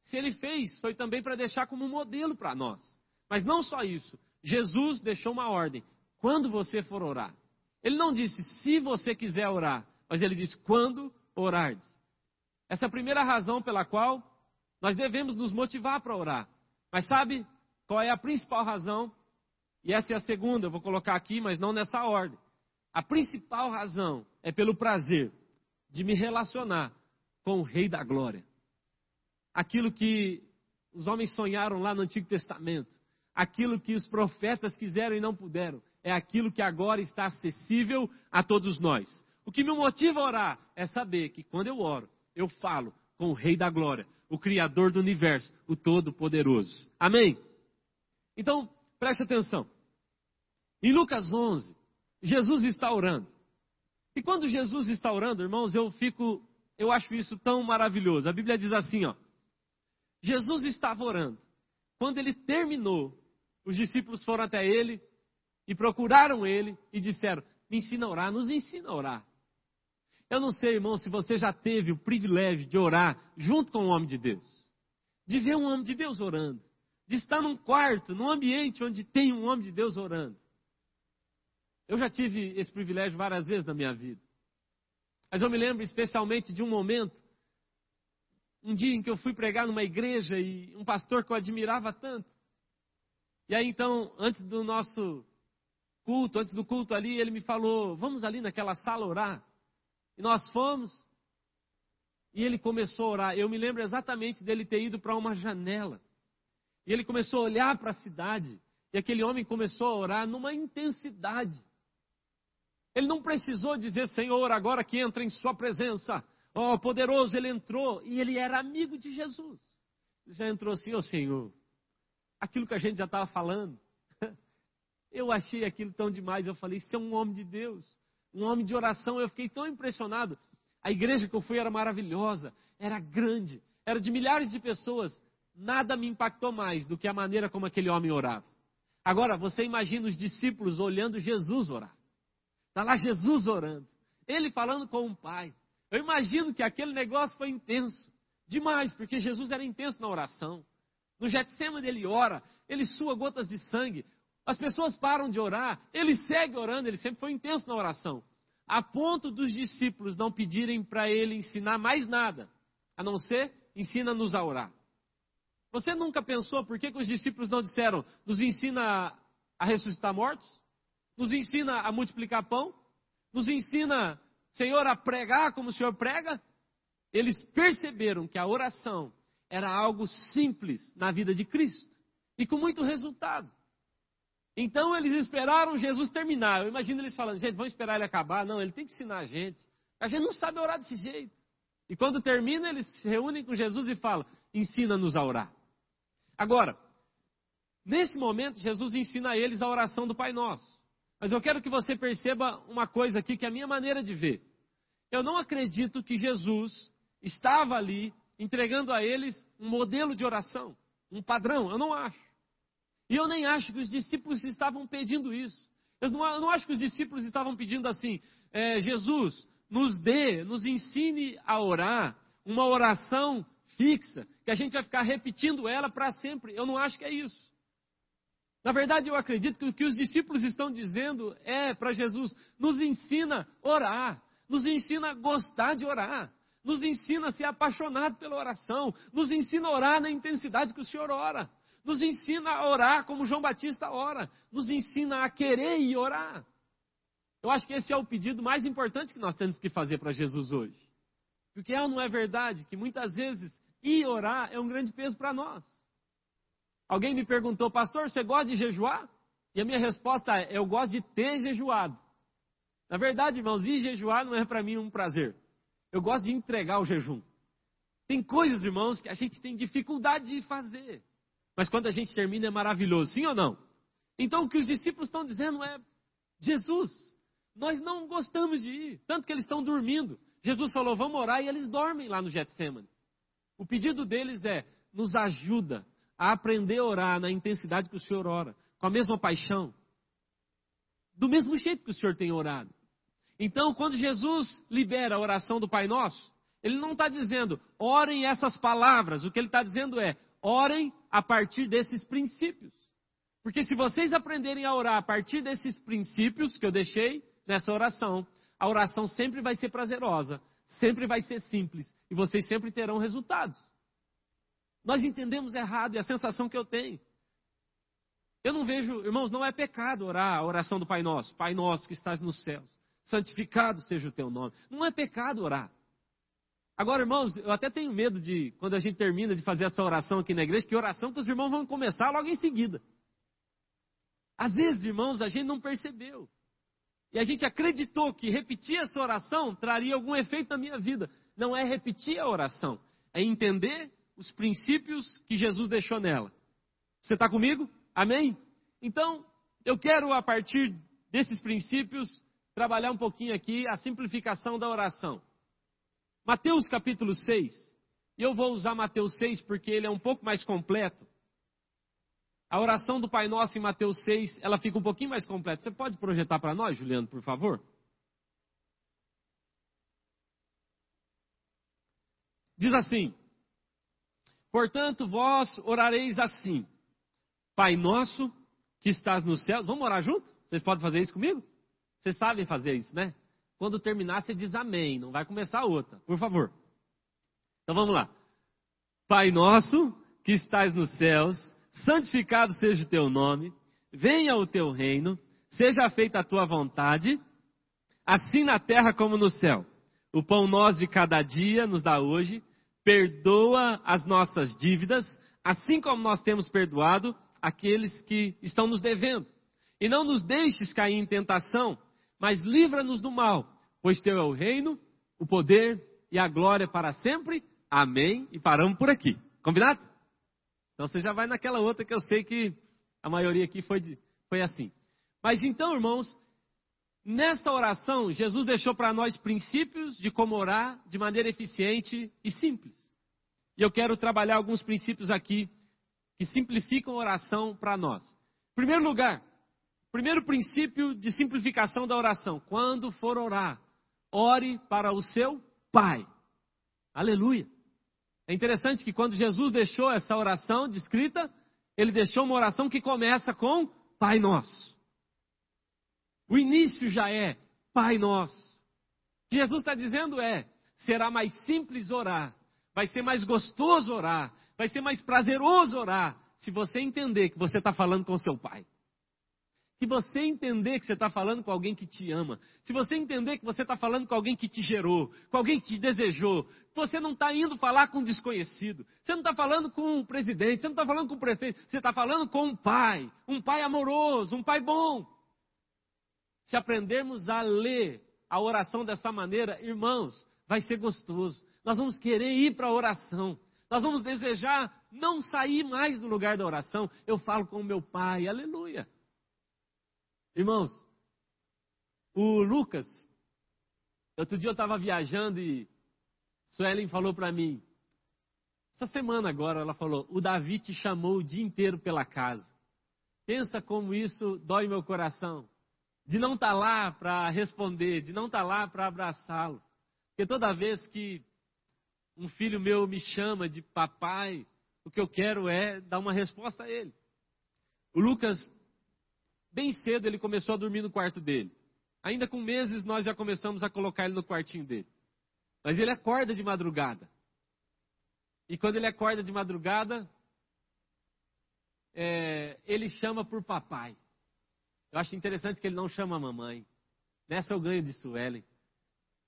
Se ele fez, foi também para deixar como modelo para nós. Mas não só isso. Jesus deixou uma ordem: quando você for orar. Ele não disse se você quiser orar, mas ele disse quando orardes. Essa é a primeira razão pela qual nós devemos nos motivar para orar. Mas sabe qual é a principal razão? E essa é a segunda, eu vou colocar aqui, mas não nessa ordem. A principal razão é pelo prazer de me relacionar com o Rei da Glória. Aquilo que os homens sonharam lá no Antigo Testamento, aquilo que os profetas quiseram e não puderam, é aquilo que agora está acessível a todos nós. O que me motiva a orar é saber que quando eu oro, eu falo com o Rei da Glória, o Criador do universo, o Todo-Poderoso. Amém? Então, preste atenção. Em Lucas 11, Jesus está orando. E quando Jesus está orando, irmãos, eu fico, eu acho isso tão maravilhoso. A Bíblia diz assim, ó: Jesus estava orando. Quando ele terminou, os discípulos foram até ele e procuraram ele e disseram: Me ensina a orar, nos ensina a orar. Eu não sei, irmão, se você já teve o privilégio de orar junto com o homem de Deus, de ver um homem de Deus orando, de estar num quarto, num ambiente onde tem um homem de Deus orando. Eu já tive esse privilégio várias vezes na minha vida. Mas eu me lembro especialmente de um momento, um dia em que eu fui pregar numa igreja e um pastor que eu admirava tanto. E aí então, antes do nosso culto, antes do culto ali, ele me falou: "Vamos ali naquela sala orar". E nós fomos. E ele começou a orar. Eu me lembro exatamente dele ter ido para uma janela. E ele começou a olhar para a cidade. E aquele homem começou a orar numa intensidade. Ele não precisou dizer, Senhor, agora que entra em Sua presença. Ó, oh, poderoso, ele entrou. E ele era amigo de Jesus. Ele já entrou assim, ó oh, Senhor. Aquilo que a gente já estava falando. Eu achei aquilo tão demais. Eu falei, isso é um homem de Deus. Um homem de oração. Eu fiquei tão impressionado. A igreja que eu fui era maravilhosa. Era grande. Era de milhares de pessoas. Nada me impactou mais do que a maneira como aquele homem orava. Agora, você imagina os discípulos olhando Jesus orar. Está lá Jesus orando. Ele falando com o Pai. Eu imagino que aquele negócio foi intenso. Demais, porque Jesus era intenso na oração. No Getsemane ele ora, ele sua gotas de sangue. As pessoas param de orar, ele segue orando, ele sempre foi intenso na oração. A ponto dos discípulos não pedirem para ele ensinar mais nada, a não ser ensina-nos a orar. Você nunca pensou por que, que os discípulos não disseram, nos ensina a ressuscitar mortos? nos ensina a multiplicar pão, nos ensina, Senhor, a pregar como o Senhor prega. Eles perceberam que a oração era algo simples na vida de Cristo e com muito resultado. Então eles esperaram Jesus terminar. Eu imagino eles falando, gente, vamos esperar ele acabar. Não, ele tem que ensinar a gente. A gente não sabe orar desse jeito. E quando termina, eles se reúnem com Jesus e falam: ensina-nos a orar. Agora, nesse momento, Jesus ensina a eles a oração do Pai Nosso. Mas eu quero que você perceba uma coisa aqui que é a minha maneira de ver. Eu não acredito que Jesus estava ali entregando a eles um modelo de oração, um padrão. Eu não acho. E eu nem acho que os discípulos estavam pedindo isso. Eu não, eu não acho que os discípulos estavam pedindo assim: é, Jesus, nos dê, nos ensine a orar uma oração fixa, que a gente vai ficar repetindo ela para sempre. Eu não acho que é isso. Na verdade, eu acredito que o que os discípulos estão dizendo é para Jesus: nos ensina a orar, nos ensina a gostar de orar, nos ensina a ser apaixonado pela oração, nos ensina a orar na intensidade que o Senhor ora, nos ensina a orar como João Batista ora, nos ensina a querer e orar. Eu acho que esse é o pedido mais importante que nós temos que fazer para Jesus hoje. Porque é ou não é verdade que muitas vezes ir orar é um grande peso para nós. Alguém me perguntou, pastor, você gosta de jejuar? E a minha resposta é: eu gosto de ter jejuado. Na verdade, irmãos, ir jejuar não é para mim um prazer. Eu gosto de entregar o jejum. Tem coisas, irmãos, que a gente tem dificuldade de fazer. Mas quando a gente termina é maravilhoso, sim ou não? Então o que os discípulos estão dizendo é: Jesus, nós não gostamos de ir, tanto que eles estão dormindo. Jesus falou: vamos orar, e eles dormem lá no Getsemane. O pedido deles é: nos ajuda a aprender a orar na intensidade que o Senhor ora, com a mesma paixão, do mesmo jeito que o Senhor tem orado. Então, quando Jesus libera a oração do Pai Nosso, ele não está dizendo, orem essas palavras, o que ele está dizendo é, orem a partir desses princípios. Porque se vocês aprenderem a orar a partir desses princípios que eu deixei nessa oração, a oração sempre vai ser prazerosa, sempre vai ser simples e vocês sempre terão resultados. Nós entendemos errado e a sensação que eu tenho. Eu não vejo, irmãos, não é pecado orar a oração do Pai Nosso. Pai Nosso que estás nos céus, santificado seja o teu nome. Não é pecado orar. Agora, irmãos, eu até tenho medo de, quando a gente termina de fazer essa oração aqui na igreja, que oração que os irmãos vão começar logo em seguida. Às vezes, irmãos, a gente não percebeu. E a gente acreditou que repetir essa oração traria algum efeito na minha vida. Não é repetir a oração, é entender os princípios que Jesus deixou nela. Você está comigo? Amém? Então, eu quero, a partir desses princípios, trabalhar um pouquinho aqui a simplificação da oração. Mateus capítulo 6. E eu vou usar Mateus 6 porque ele é um pouco mais completo. A oração do Pai Nosso em Mateus 6, ela fica um pouquinho mais completa. Você pode projetar para nós, Juliano, por favor? Diz assim: Portanto, vós orareis assim: Pai nosso que estás nos céus. Vamos orar junto? Vocês podem fazer isso comigo? Vocês sabem fazer isso, né? Quando terminar, você diz amém. Não vai começar outra, por favor. Então vamos lá. Pai nosso que estás nos céus santificado seja o teu nome, venha o teu reino, seja feita a tua vontade, assim na terra como no céu. O pão nosso de cada dia nos dá hoje, perdoa as nossas dívidas, assim como nós temos perdoado aqueles que estão nos devendo. E não nos deixes cair em tentação, mas livra-nos do mal, pois teu é o reino, o poder e a glória para sempre. Amém. E paramos por aqui. Combinado? Então você já vai naquela outra que eu sei que a maioria aqui foi, de, foi assim. Mas então, irmãos, nesta oração, Jesus deixou para nós princípios de como orar de maneira eficiente e simples. E eu quero trabalhar alguns princípios aqui que simplificam a oração para nós. Em primeiro lugar, primeiro princípio de simplificação da oração: quando for orar, ore para o seu Pai. Aleluia. É interessante que quando Jesus deixou essa oração descrita, ele deixou uma oração que começa com Pai Nosso. O início já é Pai Nosso. O que Jesus está dizendo é: será mais simples orar, vai ser mais gostoso orar, vai ser mais prazeroso orar, se você entender que você está falando com seu Pai. Se você entender que você está falando com alguém que te ama, se você entender que você está falando com alguém que te gerou, com alguém que te desejou, você não está indo falar com um desconhecido, você não está falando com o presidente, você não está falando com o prefeito, você está falando com um pai, um pai amoroso, um pai bom. Se aprendermos a ler a oração dessa maneira, irmãos, vai ser gostoso. Nós vamos querer ir para a oração. Nós vamos desejar não sair mais do lugar da oração. Eu falo com o meu pai, aleluia. Irmãos, o Lucas, outro dia eu estava viajando e Suelen falou para mim, essa semana agora, ela falou: o Davi te chamou o dia inteiro pela casa. Pensa como isso dói meu coração. De não estar tá lá para responder, de não estar tá lá para abraçá-lo. Porque toda vez que um filho meu me chama de papai, o que eu quero é dar uma resposta a ele. O Lucas Bem cedo ele começou a dormir no quarto dele. Ainda com meses nós já começamos a colocar ele no quartinho dele. Mas ele acorda de madrugada. E quando ele acorda de madrugada, é, ele chama por papai. Eu acho interessante que ele não chama mamãe. Nessa eu ganho de Suelen.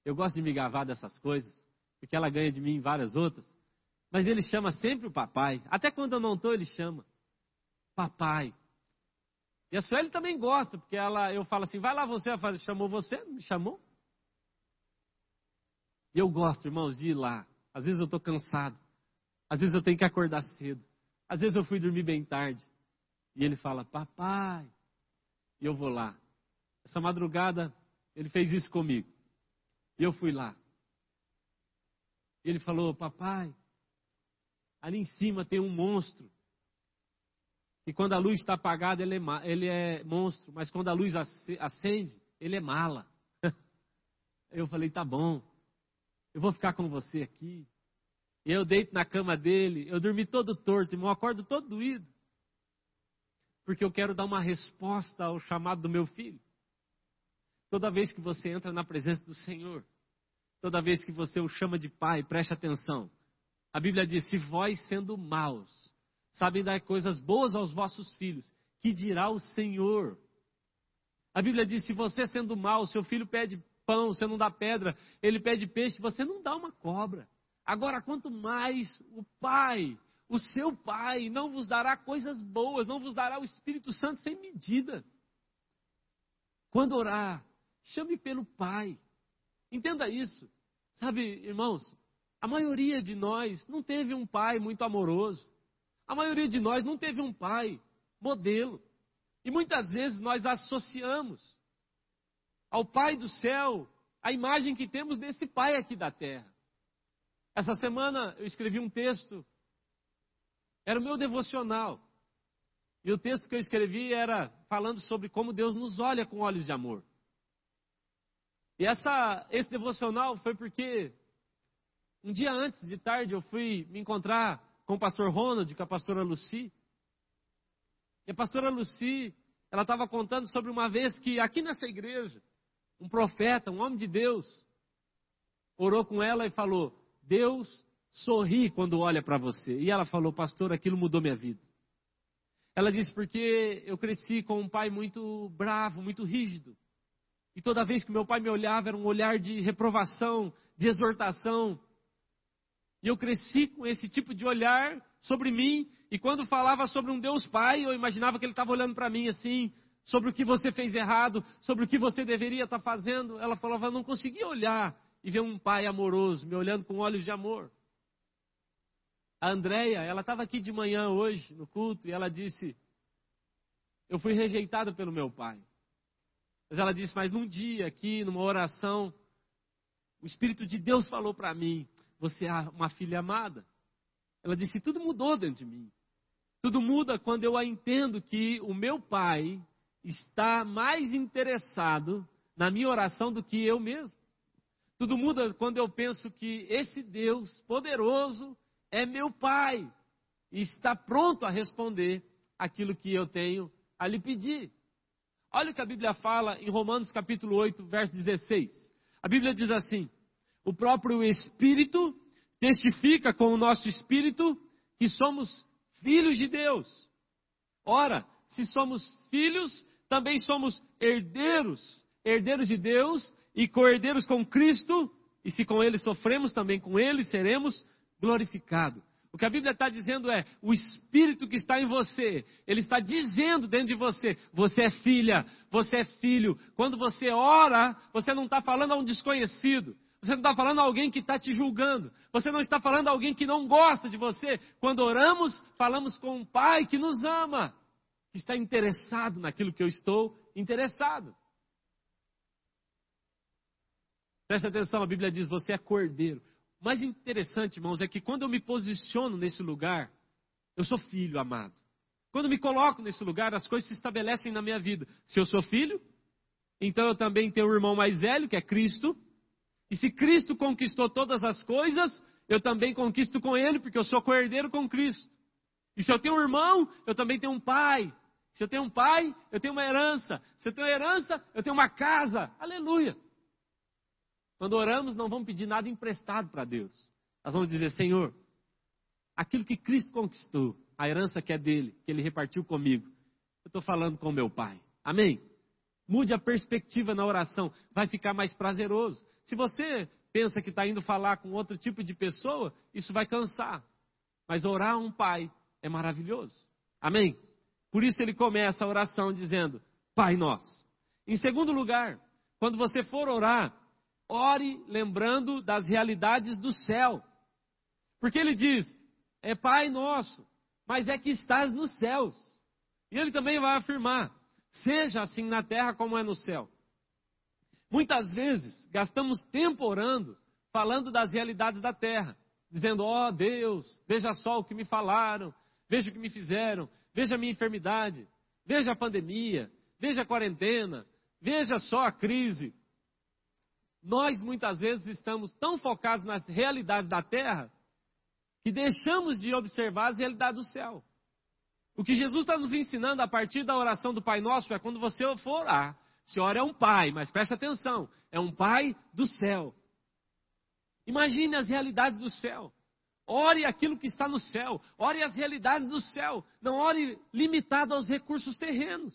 Eu gosto de me gavar dessas coisas, porque ela ganha de mim várias outras. Mas ele chama sempre o papai. Até quando eu não estou, ele chama. Papai. E a Sueli também gosta, porque ela, eu falo assim, vai lá você, ela fala, chamou você? Me chamou? E eu gosto, irmãos, de ir lá. Às vezes eu estou cansado. Às vezes eu tenho que acordar cedo. Às vezes eu fui dormir bem tarde. E ele fala, papai. E eu vou lá. Essa madrugada, ele fez isso comigo. E eu fui lá. E ele falou, papai, ali em cima tem um monstro. E quando a luz está apagada, ele é, ele é monstro, mas quando a luz acende, ele é mala. Eu falei, tá bom, eu vou ficar com você aqui. E eu deito na cama dele, eu dormi todo torto, irmão, acordo todo doído. porque eu quero dar uma resposta ao chamado do meu filho. Toda vez que você entra na presença do Senhor, toda vez que você o chama de pai, preste atenção. A Bíblia diz: se vós sendo maus, sabem dar coisas boas aos vossos filhos, que dirá o Senhor? A Bíblia diz: se você sendo mau, seu filho pede pão, você não dá pedra, ele pede peixe, você não dá uma cobra. Agora, quanto mais o Pai, o seu Pai, não vos dará coisas boas, não vos dará o Espírito Santo sem medida. Quando orar, chame pelo Pai. Entenda isso. Sabe, irmãos, a maioria de nós não teve um pai muito amoroso. A maioria de nós não teve um pai modelo. E muitas vezes nós associamos ao Pai do céu a imagem que temos desse Pai aqui da terra. Essa semana eu escrevi um texto, era o meu devocional. E o texto que eu escrevi era falando sobre como Deus nos olha com olhos de amor. E essa, esse devocional foi porque um dia antes de tarde eu fui me encontrar com o pastor Ronald, com a pastora Lucy. E a pastora Lucy, ela estava contando sobre uma vez que aqui nessa igreja, um profeta, um homem de Deus, orou com ela e falou: Deus sorri quando olha para você. E ela falou, pastor, aquilo mudou minha vida. Ela disse, porque eu cresci com um pai muito bravo, muito rígido. E toda vez que meu pai me olhava era um olhar de reprovação, de exortação. E eu cresci com esse tipo de olhar sobre mim. E quando falava sobre um Deus Pai, eu imaginava que ele estava olhando para mim assim, sobre o que você fez errado, sobre o que você deveria estar tá fazendo. Ela falava, não conseguia olhar e ver um pai amoroso me olhando com olhos de amor. A Andréia, ela estava aqui de manhã hoje no culto e ela disse: Eu fui rejeitada pelo meu pai. Mas ela disse: Mas num dia aqui, numa oração, o Espírito de Deus falou para mim: Você é uma filha amada. Ela disse: Tudo mudou dentro de mim. Tudo muda quando eu entendo que o meu pai está mais interessado na minha oração do que eu mesmo. Tudo muda quando eu penso que esse Deus poderoso é meu Pai e está pronto a responder aquilo que eu tenho a lhe pedir. Olha o que a Bíblia fala em Romanos capítulo 8, verso 16. A Bíblia diz assim: O próprio Espírito testifica com o nosso espírito que somos filhos de Deus. Ora, se somos filhos, também somos herdeiros, herdeiros de Deus e co-herdeiros com Cristo, e se com Ele sofremos, também com Ele seremos glorificados. O que a Bíblia está dizendo é: o Espírito que está em você, ele está dizendo dentro de você: você é filha, você é filho. Quando você ora, você não está falando a um desconhecido, você não está falando a alguém que está te julgando, você não está falando a alguém que não gosta de você. Quando oramos, falamos com um Pai que nos ama que está interessado naquilo que eu estou interessado. Preste atenção, a Bíblia diz: você é cordeiro. O mais interessante, irmãos, é que quando eu me posiciono nesse lugar, eu sou filho amado. Quando me coloco nesse lugar, as coisas se estabelecem na minha vida. Se eu sou filho, então eu também tenho um irmão mais velho, que é Cristo. E se Cristo conquistou todas as coisas, eu também conquisto com Ele, porque eu sou co-herdeiro com Cristo. E se eu tenho um irmão, eu também tenho um pai. Se eu tenho um pai, eu tenho uma herança. Se eu tenho herança, eu tenho uma casa. Aleluia. Quando oramos, não vamos pedir nada emprestado para Deus. Nós vamos dizer, Senhor, aquilo que Cristo conquistou, a herança que é dele, que ele repartiu comigo, eu estou falando com meu pai. Amém? Mude a perspectiva na oração, vai ficar mais prazeroso. Se você pensa que está indo falar com outro tipo de pessoa, isso vai cansar. Mas orar a um pai é maravilhoso. Amém? Por isso ele começa a oração dizendo: Pai nosso. Em segundo lugar, quando você for orar, ore lembrando das realidades do céu. Porque ele diz: É Pai nosso, mas é que estás nos céus. E ele também vai afirmar: Seja assim na terra como é no céu. Muitas vezes gastamos tempo orando, falando das realidades da terra, dizendo: Ó oh, Deus, veja só o que me falaram, veja o que me fizeram, veja a minha enfermidade, veja a pandemia, veja a quarentena, veja só a crise. Nós muitas vezes estamos tão focados nas realidades da terra que deixamos de observar as realidades do céu. O que Jesus está nos ensinando a partir da oração do Pai Nosso é quando você for orar. Se ora é um pai, mas preste atenção, é um pai do céu. Imagine as realidades do céu. Ore aquilo que está no céu. Ore as realidades do céu. Não ore limitado aos recursos terrenos.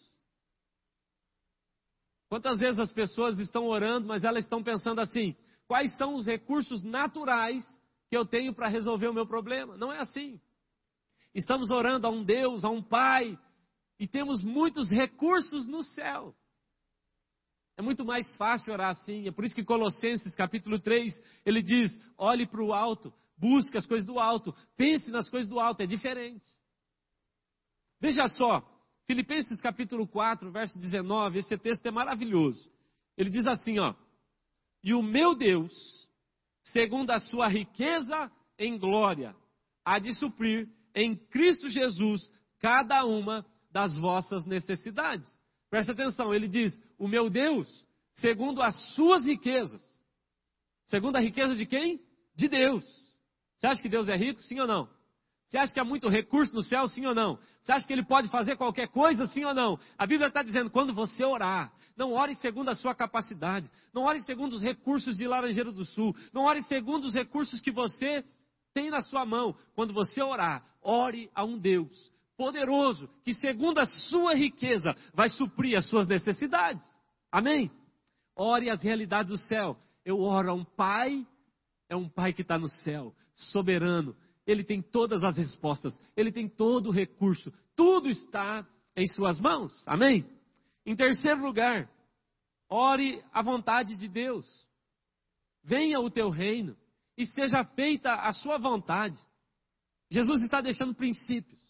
Quantas vezes as pessoas estão orando, mas elas estão pensando assim: quais são os recursos naturais que eu tenho para resolver o meu problema? Não é assim. Estamos orando a um Deus, a um Pai, e temos muitos recursos no céu. É muito mais fácil orar assim. É por isso que Colossenses capítulo 3, ele diz: olhe para o alto, busque as coisas do alto, pense nas coisas do alto, é diferente. Veja só, Filipenses capítulo 4, verso 19, esse texto é maravilhoso. Ele diz assim, ó: "E o meu Deus, segundo a sua riqueza em glória, há de suprir em Cristo Jesus cada uma das vossas necessidades." Presta atenção, ele diz: O meu Deus, segundo as suas riquezas. Segundo a riqueza de quem? De Deus. Você acha que Deus é rico? Sim ou não? Você acha que há muito recurso no céu? Sim ou não? Você acha que ele pode fazer qualquer coisa? Sim ou não? A Bíblia está dizendo: quando você orar, não ore segundo a sua capacidade, não ore segundo os recursos de Laranjeiro do Sul, não ore segundo os recursos que você tem na sua mão. Quando você orar, ore a um Deus poderoso, que segundo a sua riqueza vai suprir as suas necessidades. Amém? Ore as realidades do céu. Eu oro a um Pai, é um Pai que está no céu, soberano. Ele tem todas as respostas, ele tem todo o recurso, tudo está em suas mãos. Amém? Em terceiro lugar, ore a vontade de Deus. Venha o teu reino e seja feita a sua vontade. Jesus está deixando princípios.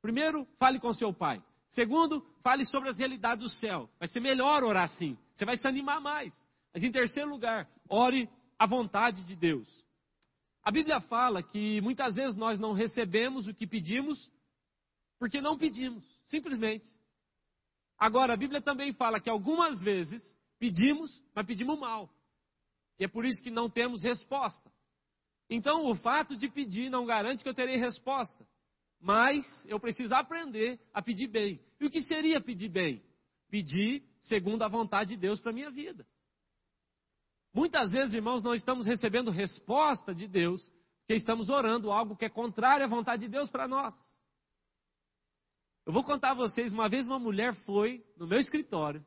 Primeiro, fale com seu pai. Segundo, fale sobre as realidades do céu. Vai ser melhor orar assim. Você vai se animar mais. Mas em terceiro lugar, ore a vontade de Deus. A Bíblia fala que muitas vezes nós não recebemos o que pedimos porque não pedimos, simplesmente. Agora, a Bíblia também fala que algumas vezes pedimos, mas pedimos mal. E é por isso que não temos resposta. Então, o fato de pedir não garante que eu terei resposta mas eu preciso aprender a pedir bem. E o que seria pedir bem? Pedir segundo a vontade de Deus para a minha vida. Muitas vezes, irmãos, não estamos recebendo resposta de Deus, porque estamos orando algo que é contrário à vontade de Deus para nós. Eu vou contar a vocês, uma vez uma mulher foi no meu escritório,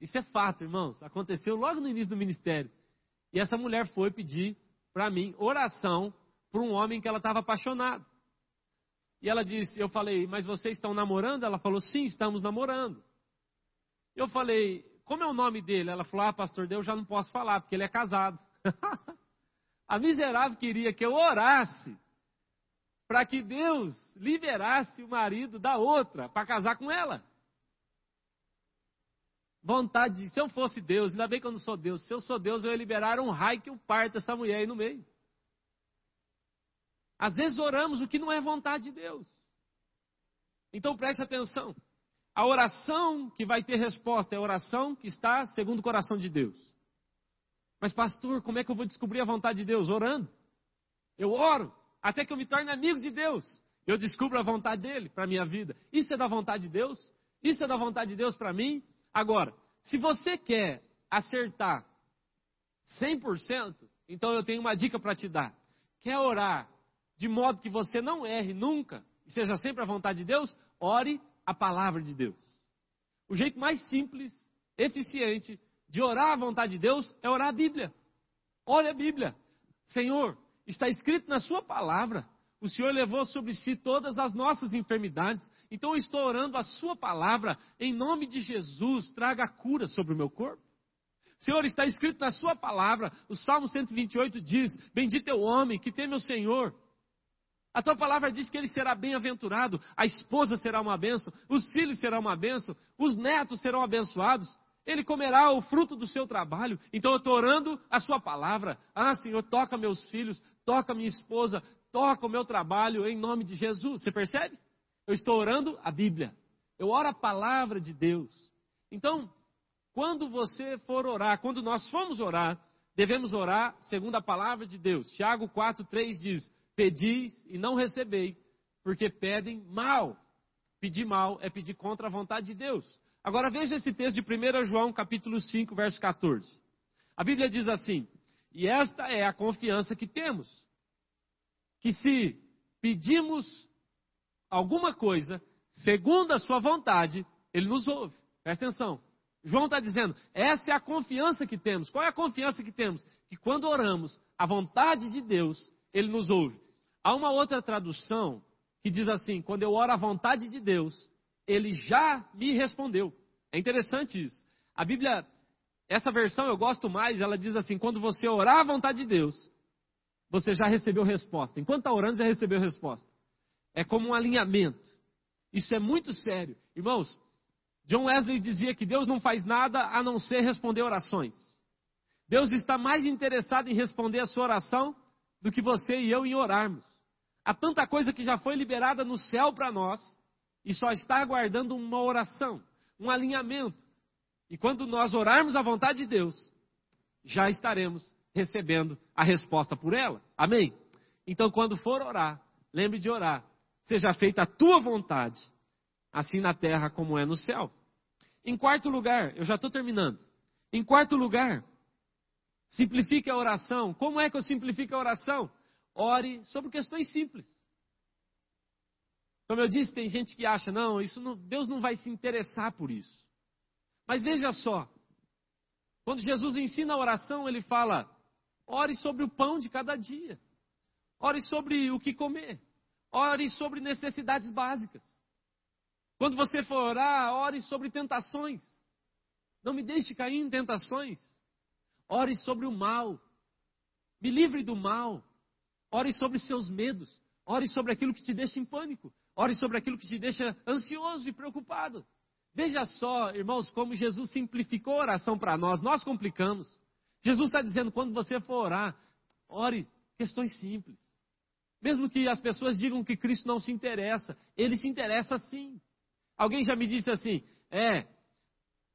isso é fato, irmãos, aconteceu logo no início do ministério. E essa mulher foi pedir para mim oração por um homem que ela estava apaixonado. E ela disse, eu falei, mas vocês estão namorando? Ela falou, sim, estamos namorando. Eu falei, como é o nome dele? Ela falou, ah, pastor, eu já não posso falar, porque ele é casado. a miserável queria que eu orasse para que Deus liberasse o marido da outra para casar com ela. Vontade de, se eu fosse Deus, ainda bem que eu não sou Deus, se eu sou Deus, eu ia liberar um raio que eu parta essa mulher aí no meio. Às vezes oramos o que não é vontade de Deus. Então preste atenção. A oração que vai ter resposta é a oração que está segundo o coração de Deus. Mas, pastor, como é que eu vou descobrir a vontade de Deus? Orando. Eu oro até que eu me torne amigo de Deus. Eu descubro a vontade dele para a minha vida. Isso é da vontade de Deus? Isso é da vontade de Deus para mim? Agora, se você quer acertar 100%, então eu tenho uma dica para te dar. Quer orar de modo que você não erre nunca e seja sempre a vontade de Deus, ore a palavra de Deus. O jeito mais simples, eficiente de orar a vontade de Deus é orar a Bíblia. Ore a Bíblia. Senhor, está escrito na Sua palavra. O Senhor levou sobre si todas as nossas enfermidades. Então eu estou orando a Sua palavra. Em nome de Jesus, traga cura sobre o meu corpo. Senhor, está escrito na Sua palavra. O Salmo 128 diz: Bendito é o homem que teme o Senhor a tua palavra diz que ele será bem-aventurado, a esposa será uma bênção, os filhos serão uma bênção, os netos serão abençoados, ele comerá o fruto do seu trabalho. Então eu estou orando a sua palavra. Ah, Senhor, toca meus filhos, toca minha esposa, toca o meu trabalho em nome de Jesus. Você percebe? Eu estou orando a Bíblia. Eu oro a palavra de Deus. Então, quando você for orar, quando nós formos orar, devemos orar segundo a palavra de Deus. Tiago 4, 3 diz: Pedis e não recebei, porque pedem mal, Pedir mal é pedir contra a vontade de Deus. Agora veja esse texto de 1 João, capítulo 5, verso 14. A Bíblia diz assim: E esta é a confiança que temos, que se pedimos alguma coisa, segundo a sua vontade, ele nos ouve. Presta atenção. João está dizendo, essa é a confiança que temos. Qual é a confiança que temos? Que quando oramos a vontade de Deus, ele nos ouve. Há uma outra tradução que diz assim: quando eu oro a vontade de Deus, ele já me respondeu. É interessante isso. A Bíblia, essa versão eu gosto mais, ela diz assim: quando você orar a vontade de Deus, você já recebeu resposta. Enquanto está orando, já recebeu resposta. É como um alinhamento. Isso é muito sério. Irmãos, John Wesley dizia que Deus não faz nada a não ser responder orações. Deus está mais interessado em responder a sua oração do que você e eu em orarmos. Há tanta coisa que já foi liberada no céu para nós e só está aguardando uma oração, um alinhamento. E quando nós orarmos a vontade de Deus, já estaremos recebendo a resposta por ela. Amém? Então, quando for orar, lembre de orar. Seja feita a tua vontade, assim na terra como é no céu. Em quarto lugar, eu já estou terminando. Em quarto lugar, simplifique a oração. Como é que eu simplifico a oração? Ore sobre questões simples. Como eu disse, tem gente que acha, não, isso não, Deus não vai se interessar por isso. Mas veja só, quando Jesus ensina a oração, ele fala: ore sobre o pão de cada dia, ore sobre o que comer, ore sobre necessidades básicas. Quando você for orar, ore sobre tentações. Não me deixe cair em tentações. Ore sobre o mal. Me livre do mal. Ore sobre seus medos. Ore sobre aquilo que te deixa em pânico. Ore sobre aquilo que te deixa ansioso e preocupado. Veja só, irmãos, como Jesus simplificou a oração para nós. Nós complicamos. Jesus está dizendo: quando você for orar, ore questões simples. Mesmo que as pessoas digam que Cristo não se interessa, ele se interessa sim. Alguém já me disse assim: é,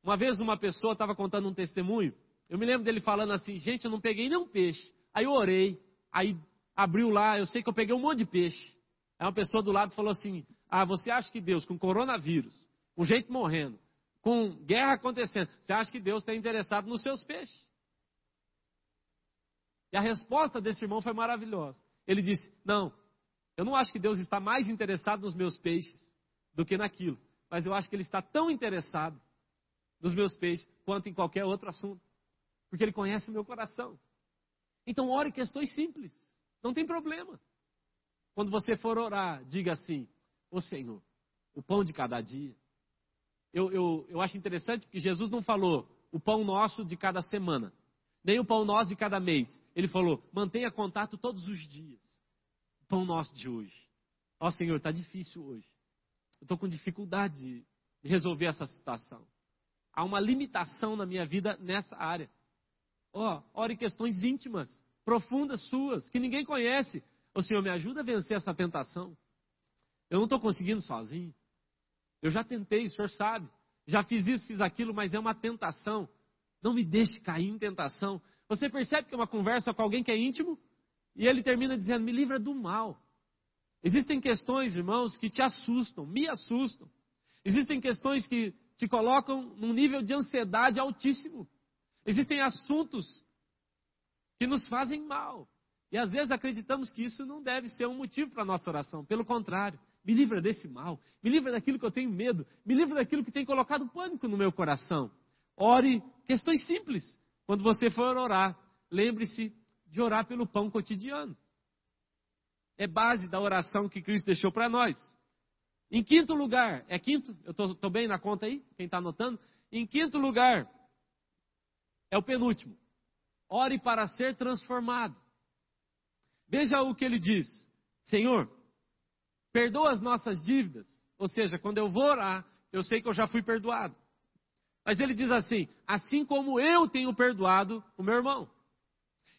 uma vez uma pessoa estava contando um testemunho, eu me lembro dele falando assim: gente, eu não peguei nenhum peixe. Aí eu orei, aí abriu lá, eu sei que eu peguei um monte de peixe. Aí uma pessoa do lado falou assim: ah, você acha que Deus, com coronavírus, com gente morrendo, com guerra acontecendo, você acha que Deus está interessado nos seus peixes? E a resposta desse irmão foi maravilhosa. Ele disse: Não, eu não acho que Deus está mais interessado nos meus peixes do que naquilo mas eu acho que ele está tão interessado nos meus peixes quanto em qualquer outro assunto, porque ele conhece o meu coração. Então, ore questões simples, não tem problema. Quando você for orar, diga assim: Ô Senhor, o pão de cada dia. Eu, eu, eu acho interessante porque Jesus não falou o pão nosso de cada semana, nem o pão nosso de cada mês. Ele falou: mantenha contato todos os dias. Pão nosso de hoje. Ó Senhor, está difícil hoje. Eu estou com dificuldade de resolver essa situação. Há uma limitação na minha vida nessa área. Ó, oh, ore questões íntimas, profundas suas, que ninguém conhece. O Senhor me ajuda a vencer essa tentação. Eu não estou conseguindo sozinho. Eu já tentei, o Senhor sabe. Já fiz isso, fiz aquilo, mas é uma tentação. Não me deixe cair em tentação. Você percebe que é uma conversa com alguém que é íntimo? E ele termina dizendo: Me livra do mal. Existem questões, irmãos, que te assustam, me assustam. Existem questões que te colocam num nível de ansiedade altíssimo. Existem assuntos que nos fazem mal. E às vezes acreditamos que isso não deve ser um motivo para a nossa oração. Pelo contrário, me livra desse mal, me livra daquilo que eu tenho medo, me livra daquilo que tem colocado pânico no meu coração. Ore questões simples. Quando você for orar, lembre-se de orar pelo pão cotidiano é base da oração que Cristo deixou para nós. Em quinto lugar, é quinto? Eu estou bem na conta aí? Quem está anotando? Em quinto lugar, é o penúltimo. Ore para ser transformado. Veja o que ele diz: Senhor, perdoa as nossas dívidas. Ou seja, quando eu vou orar, eu sei que eu já fui perdoado. Mas ele diz assim: assim como eu tenho perdoado o meu irmão.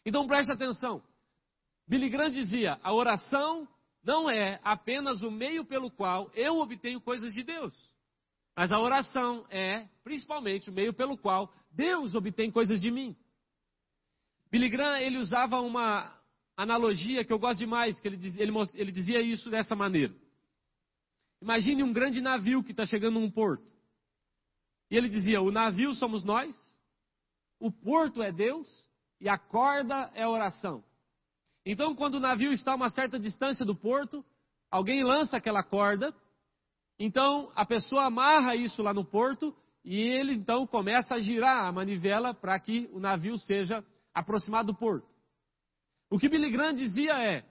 Então preste atenção. Billy Graham dizia: a oração não é apenas o meio pelo qual eu obtenho coisas de Deus, mas a oração é principalmente o meio pelo qual Deus obtém coisas de mim. Billy Graham ele usava uma analogia que eu gosto demais, que ele, ele, ele dizia isso dessa maneira. Imagine um grande navio que está chegando num porto. E ele dizia: o navio somos nós, o porto é Deus e a corda é a oração. Então, quando o navio está a uma certa distância do porto, alguém lança aquela corda, então a pessoa amarra isso lá no porto e ele então começa a girar a manivela para que o navio seja aproximado do porto. O que Billy Graham dizia é: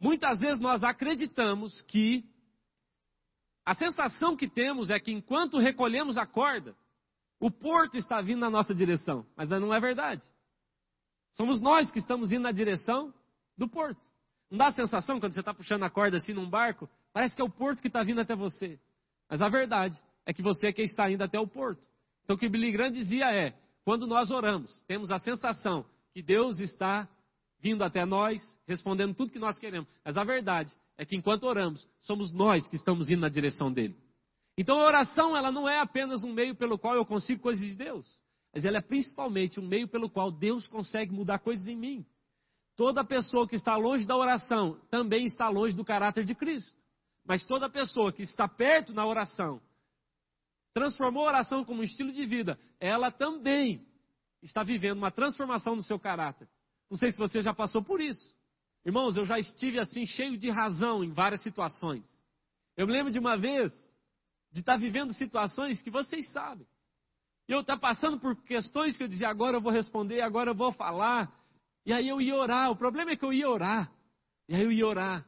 muitas vezes nós acreditamos que a sensação que temos é que enquanto recolhemos a corda, o porto está vindo na nossa direção, mas não é verdade. Somos nós que estamos indo na direção do porto. Não dá a sensação quando você está puxando a corda assim num barco? Parece que é o porto que está vindo até você. Mas a verdade é que você é quem está indo até o porto. Então o que Billy Graham dizia é: quando nós oramos, temos a sensação que Deus está vindo até nós, respondendo tudo que nós queremos. Mas a verdade é que enquanto oramos, somos nós que estamos indo na direção dele. Então a oração, ela não é apenas um meio pelo qual eu consigo coisas de Deus, mas ela é principalmente um meio pelo qual Deus consegue mudar coisas em mim. Toda pessoa que está longe da oração também está longe do caráter de Cristo. Mas toda pessoa que está perto na oração, transformou a oração como um estilo de vida, ela também está vivendo uma transformação no seu caráter. Não sei se você já passou por isso. Irmãos, eu já estive assim, cheio de razão em várias situações. Eu me lembro de uma vez de estar vivendo situações que vocês sabem. E eu estar passando por questões que eu dizia, agora eu vou responder, agora eu vou falar. E aí eu ia orar. O problema é que eu ia orar. E aí eu ia orar.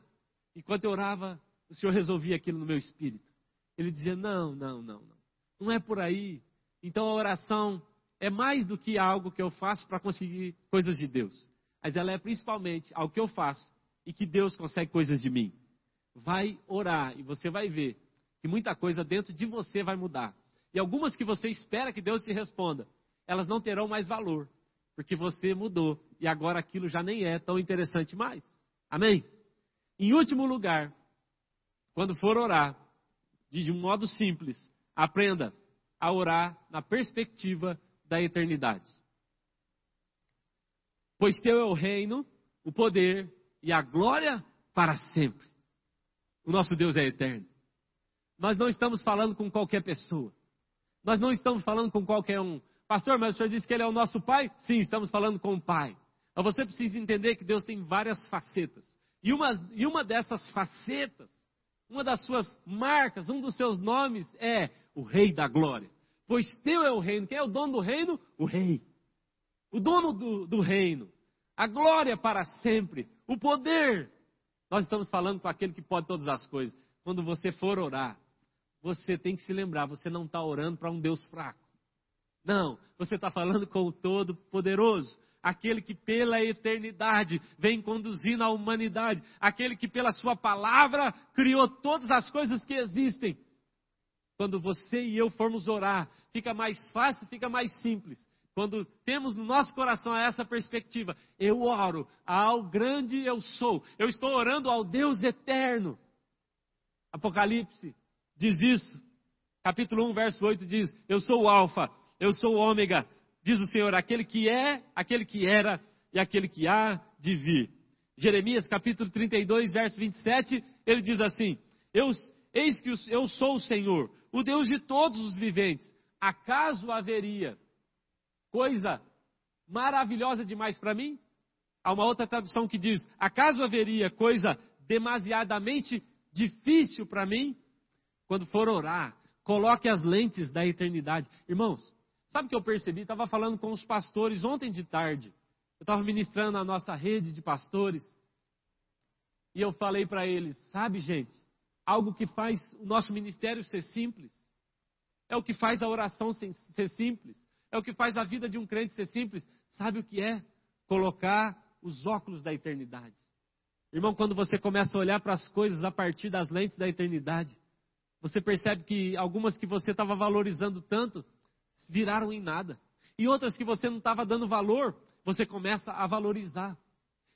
Enquanto eu orava, o Senhor resolvia aquilo no meu espírito. Ele dizia: Não, não, não, não. Não é por aí. Então a oração é mais do que algo que eu faço para conseguir coisas de Deus. Mas ela é principalmente algo que eu faço e que Deus consegue coisas de mim. Vai orar e você vai ver que muita coisa dentro de você vai mudar. E algumas que você espera que Deus te responda, elas não terão mais valor porque você mudou e agora aquilo já nem é tão interessante mais. Amém? Em último lugar, quando for orar, de um modo simples, aprenda a orar na perspectiva da eternidade. Pois teu é o reino, o poder e a glória para sempre. O nosso Deus é eterno. Nós não estamos falando com qualquer pessoa. Nós não estamos falando com qualquer um. Pastor, mas o senhor disse que ele é o nosso pai? Sim, estamos falando com o pai. Mas você precisa entender que Deus tem várias facetas. E uma, e uma dessas facetas, uma das suas marcas, um dos seus nomes é o Rei da Glória. Pois teu é o reino. Quem é o dono do reino? O Rei. O dono do, do reino. A glória para sempre. O poder. Nós estamos falando com aquele que pode todas as coisas. Quando você for orar, você tem que se lembrar: você não está orando para um Deus fraco. Não, você está falando com o Todo-Poderoso, aquele que pela eternidade vem conduzindo a humanidade, aquele que pela Sua palavra criou todas as coisas que existem. Quando você e eu formos orar, fica mais fácil, fica mais simples. Quando temos no nosso coração essa perspectiva, eu oro ao grande eu sou, eu estou orando ao Deus eterno. Apocalipse diz isso. Capítulo 1, verso 8 diz: Eu sou o Alfa eu sou o ômega, diz o Senhor, aquele que é, aquele que era e aquele que há de vir. Jeremias capítulo 32, verso 27, ele diz assim: eu, Eis que eu sou o Senhor, o Deus de todos os viventes. Acaso haveria coisa maravilhosa demais para mim? Há uma outra tradução que diz: Acaso haveria coisa demasiadamente difícil para mim? Quando for orar, coloque as lentes da eternidade. Irmãos, Sabe o que eu percebi? Estava falando com os pastores ontem de tarde. Eu estava ministrando a nossa rede de pastores. E eu falei para eles: sabe, gente, algo que faz o nosso ministério ser simples. É o que faz a oração ser simples. É o que faz a vida de um crente ser simples. Sabe o que é? Colocar os óculos da eternidade. Irmão, quando você começa a olhar para as coisas a partir das lentes da eternidade, você percebe que algumas que você estava valorizando tanto viraram em nada. E outras que você não estava dando valor, você começa a valorizar.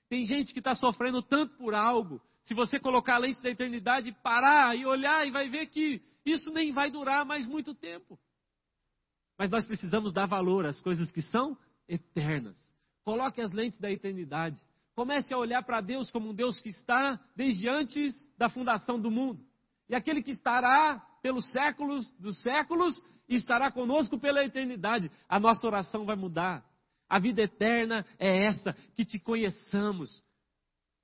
Tem gente que está sofrendo tanto por algo. Se você colocar a lente da eternidade, parar e olhar e vai ver que isso nem vai durar mais muito tempo. Mas nós precisamos dar valor às coisas que são eternas. Coloque as lentes da eternidade. Comece a olhar para Deus como um Deus que está desde antes da fundação do mundo. E aquele que estará pelos séculos dos séculos estará conosco pela eternidade. A nossa oração vai mudar. A vida eterna é essa, que te conheçamos.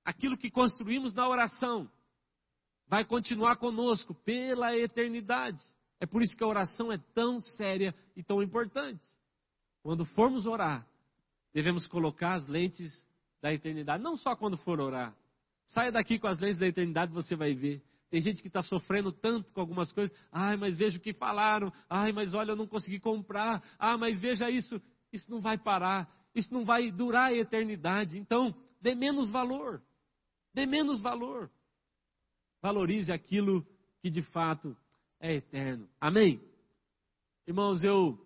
Aquilo que construímos na oração vai continuar conosco pela eternidade. É por isso que a oração é tão séria e tão importante. Quando formos orar, devemos colocar as lentes da eternidade, não só quando for orar. Saia daqui com as lentes da eternidade, você vai ver. Tem gente que está sofrendo tanto com algumas coisas. Ai, mas veja o que falaram. Ai, mas olha, eu não consegui comprar. Ah, mas veja isso. Isso não vai parar. Isso não vai durar a eternidade. Então, dê menos valor. Dê menos valor. Valorize aquilo que de fato é eterno. Amém? Irmãos, eu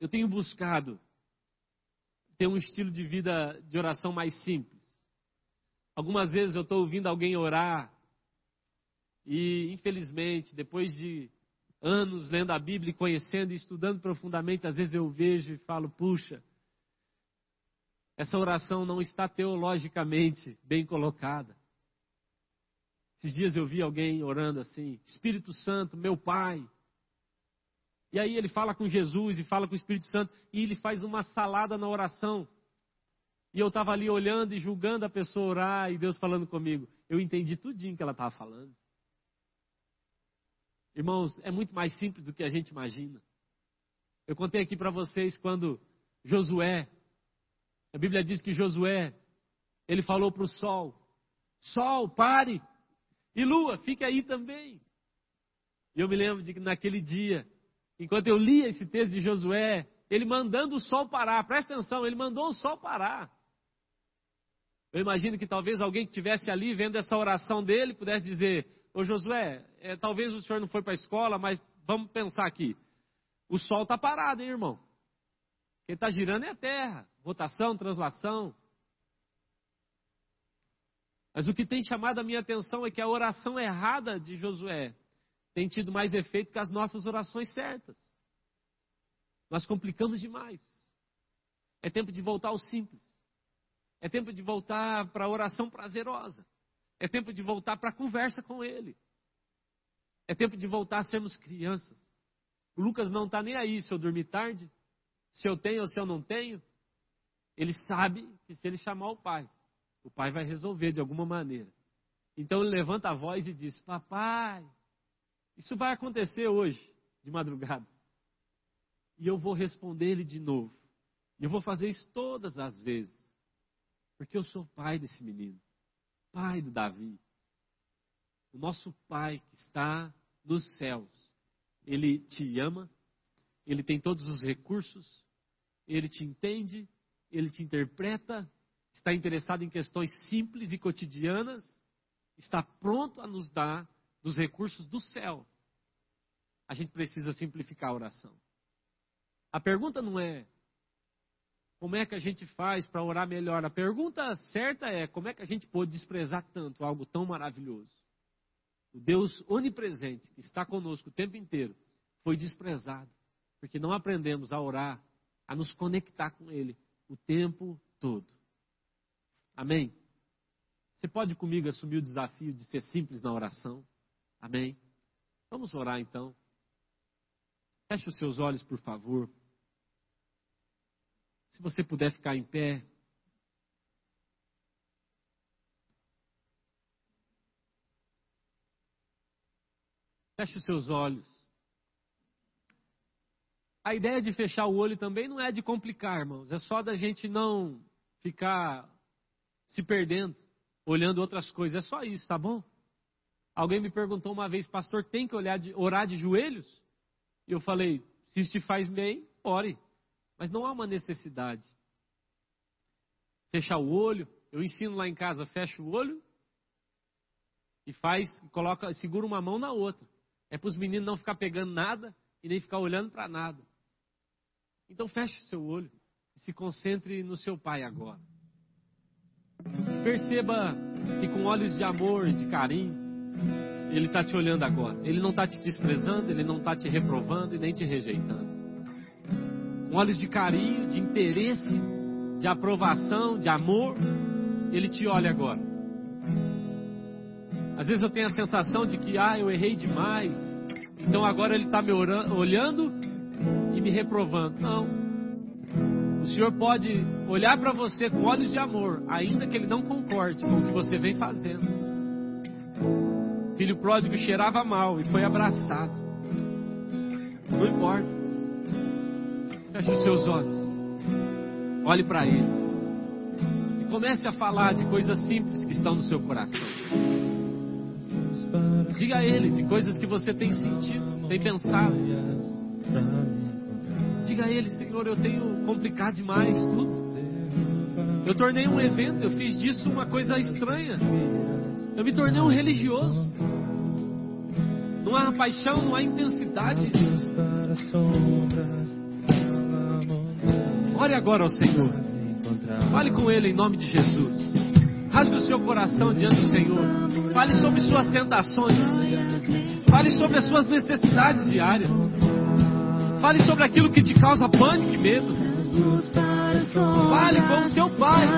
eu tenho buscado ter um estilo de vida de oração mais simples. Algumas vezes eu estou ouvindo alguém orar e, infelizmente, depois de anos lendo a Bíblia e conhecendo e estudando profundamente, às vezes eu vejo e falo: puxa, essa oração não está teologicamente bem colocada. Esses dias eu vi alguém orando assim: Espírito Santo, meu Pai. E aí ele fala com Jesus e fala com o Espírito Santo e ele faz uma salada na oração. E eu estava ali olhando e julgando a pessoa orar e Deus falando comigo. Eu entendi tudinho que ela estava falando. Irmãos, é muito mais simples do que a gente imagina. Eu contei aqui para vocês quando Josué, a Bíblia diz que Josué, ele falou para o sol: Sol, pare, e lua, fique aí também. E eu me lembro de que naquele dia, enquanto eu lia esse texto de Josué, ele mandando o sol parar, presta atenção, ele mandou o sol parar. Eu imagino que talvez alguém que estivesse ali vendo essa oração dele pudesse dizer: Ô Josué, é, talvez o senhor não foi para a escola, mas vamos pensar aqui. O sol está parado, hein, irmão? Quem está girando é a terra. Rotação, translação. Mas o que tem chamado a minha atenção é que a oração errada de Josué tem tido mais efeito que as nossas orações certas. Nós complicamos demais. É tempo de voltar ao simples. É tempo de voltar para a oração prazerosa. É tempo de voltar para a conversa com Ele. É tempo de voltar a sermos crianças. O Lucas não está nem aí se eu dormir tarde, se eu tenho ou se eu não tenho. Ele sabe que se ele chamar o pai, o pai vai resolver de alguma maneira. Então ele levanta a voz e diz: Papai, isso vai acontecer hoje, de madrugada. E eu vou responder ele de novo. E eu vou fazer isso todas as vezes. Porque eu sou pai desse menino, pai do Davi. O nosso pai que está nos céus. Ele te ama, ele tem todos os recursos, ele te entende, ele te interpreta, está interessado em questões simples e cotidianas, está pronto a nos dar dos recursos do céu. A gente precisa simplificar a oração. A pergunta não é como é que a gente faz para orar melhor. A pergunta certa é como é que a gente pode desprezar tanto algo tão maravilhoso. O Deus onipresente que está conosco o tempo inteiro foi desprezado, porque não aprendemos a orar, a nos conectar com Ele o tempo todo. Amém? Você pode comigo assumir o desafio de ser simples na oração? Amém? Vamos orar então. Feche os seus olhos, por favor. Se você puder ficar em pé. Feche os seus olhos. A ideia de fechar o olho também não é de complicar, irmãos. É só da gente não ficar se perdendo, olhando outras coisas. É só isso, tá bom? Alguém me perguntou uma vez, pastor, tem que olhar de, orar de joelhos? E eu falei, se isso te faz bem, ore. Mas não há uma necessidade. Fechar o olho, eu ensino lá em casa, fecha o olho e faz, coloca, segura uma mão na outra. É para os meninos não ficar pegando nada e nem ficar olhando para nada. Então feche o seu olho e se concentre no seu pai agora. Perceba que com olhos de amor e de carinho, Ele está te olhando agora. Ele não está te desprezando, Ele não está te reprovando e nem te rejeitando. Com olhos de carinho, de interesse, de aprovação, de amor, Ele te olha agora. Às vezes eu tenho a sensação de que, ah, eu errei demais, então agora ele está me olhando e me reprovando. Não. O Senhor pode olhar para você com olhos de amor, ainda que ele não concorde com o que você vem fazendo. Filho pródigo cheirava mal e foi abraçado. Não importa. Feche os seus olhos. Olhe para ele. E comece a falar de coisas simples que estão no seu coração. Diga a ele de coisas que você tem sentido, tem pensado. Diga a Ele, Senhor, eu tenho complicado demais tudo. Eu tornei um evento, eu fiz disso uma coisa estranha. Eu me tornei um religioso. Não há paixão, não há intensidade. Ore agora ao Senhor. Fale com Ele em nome de Jesus. Rasgue o seu coração diante do Senhor. Fale sobre suas tentações. Fale sobre as suas necessidades diárias. Fale sobre aquilo que te causa pânico e medo. Fale com o seu pai.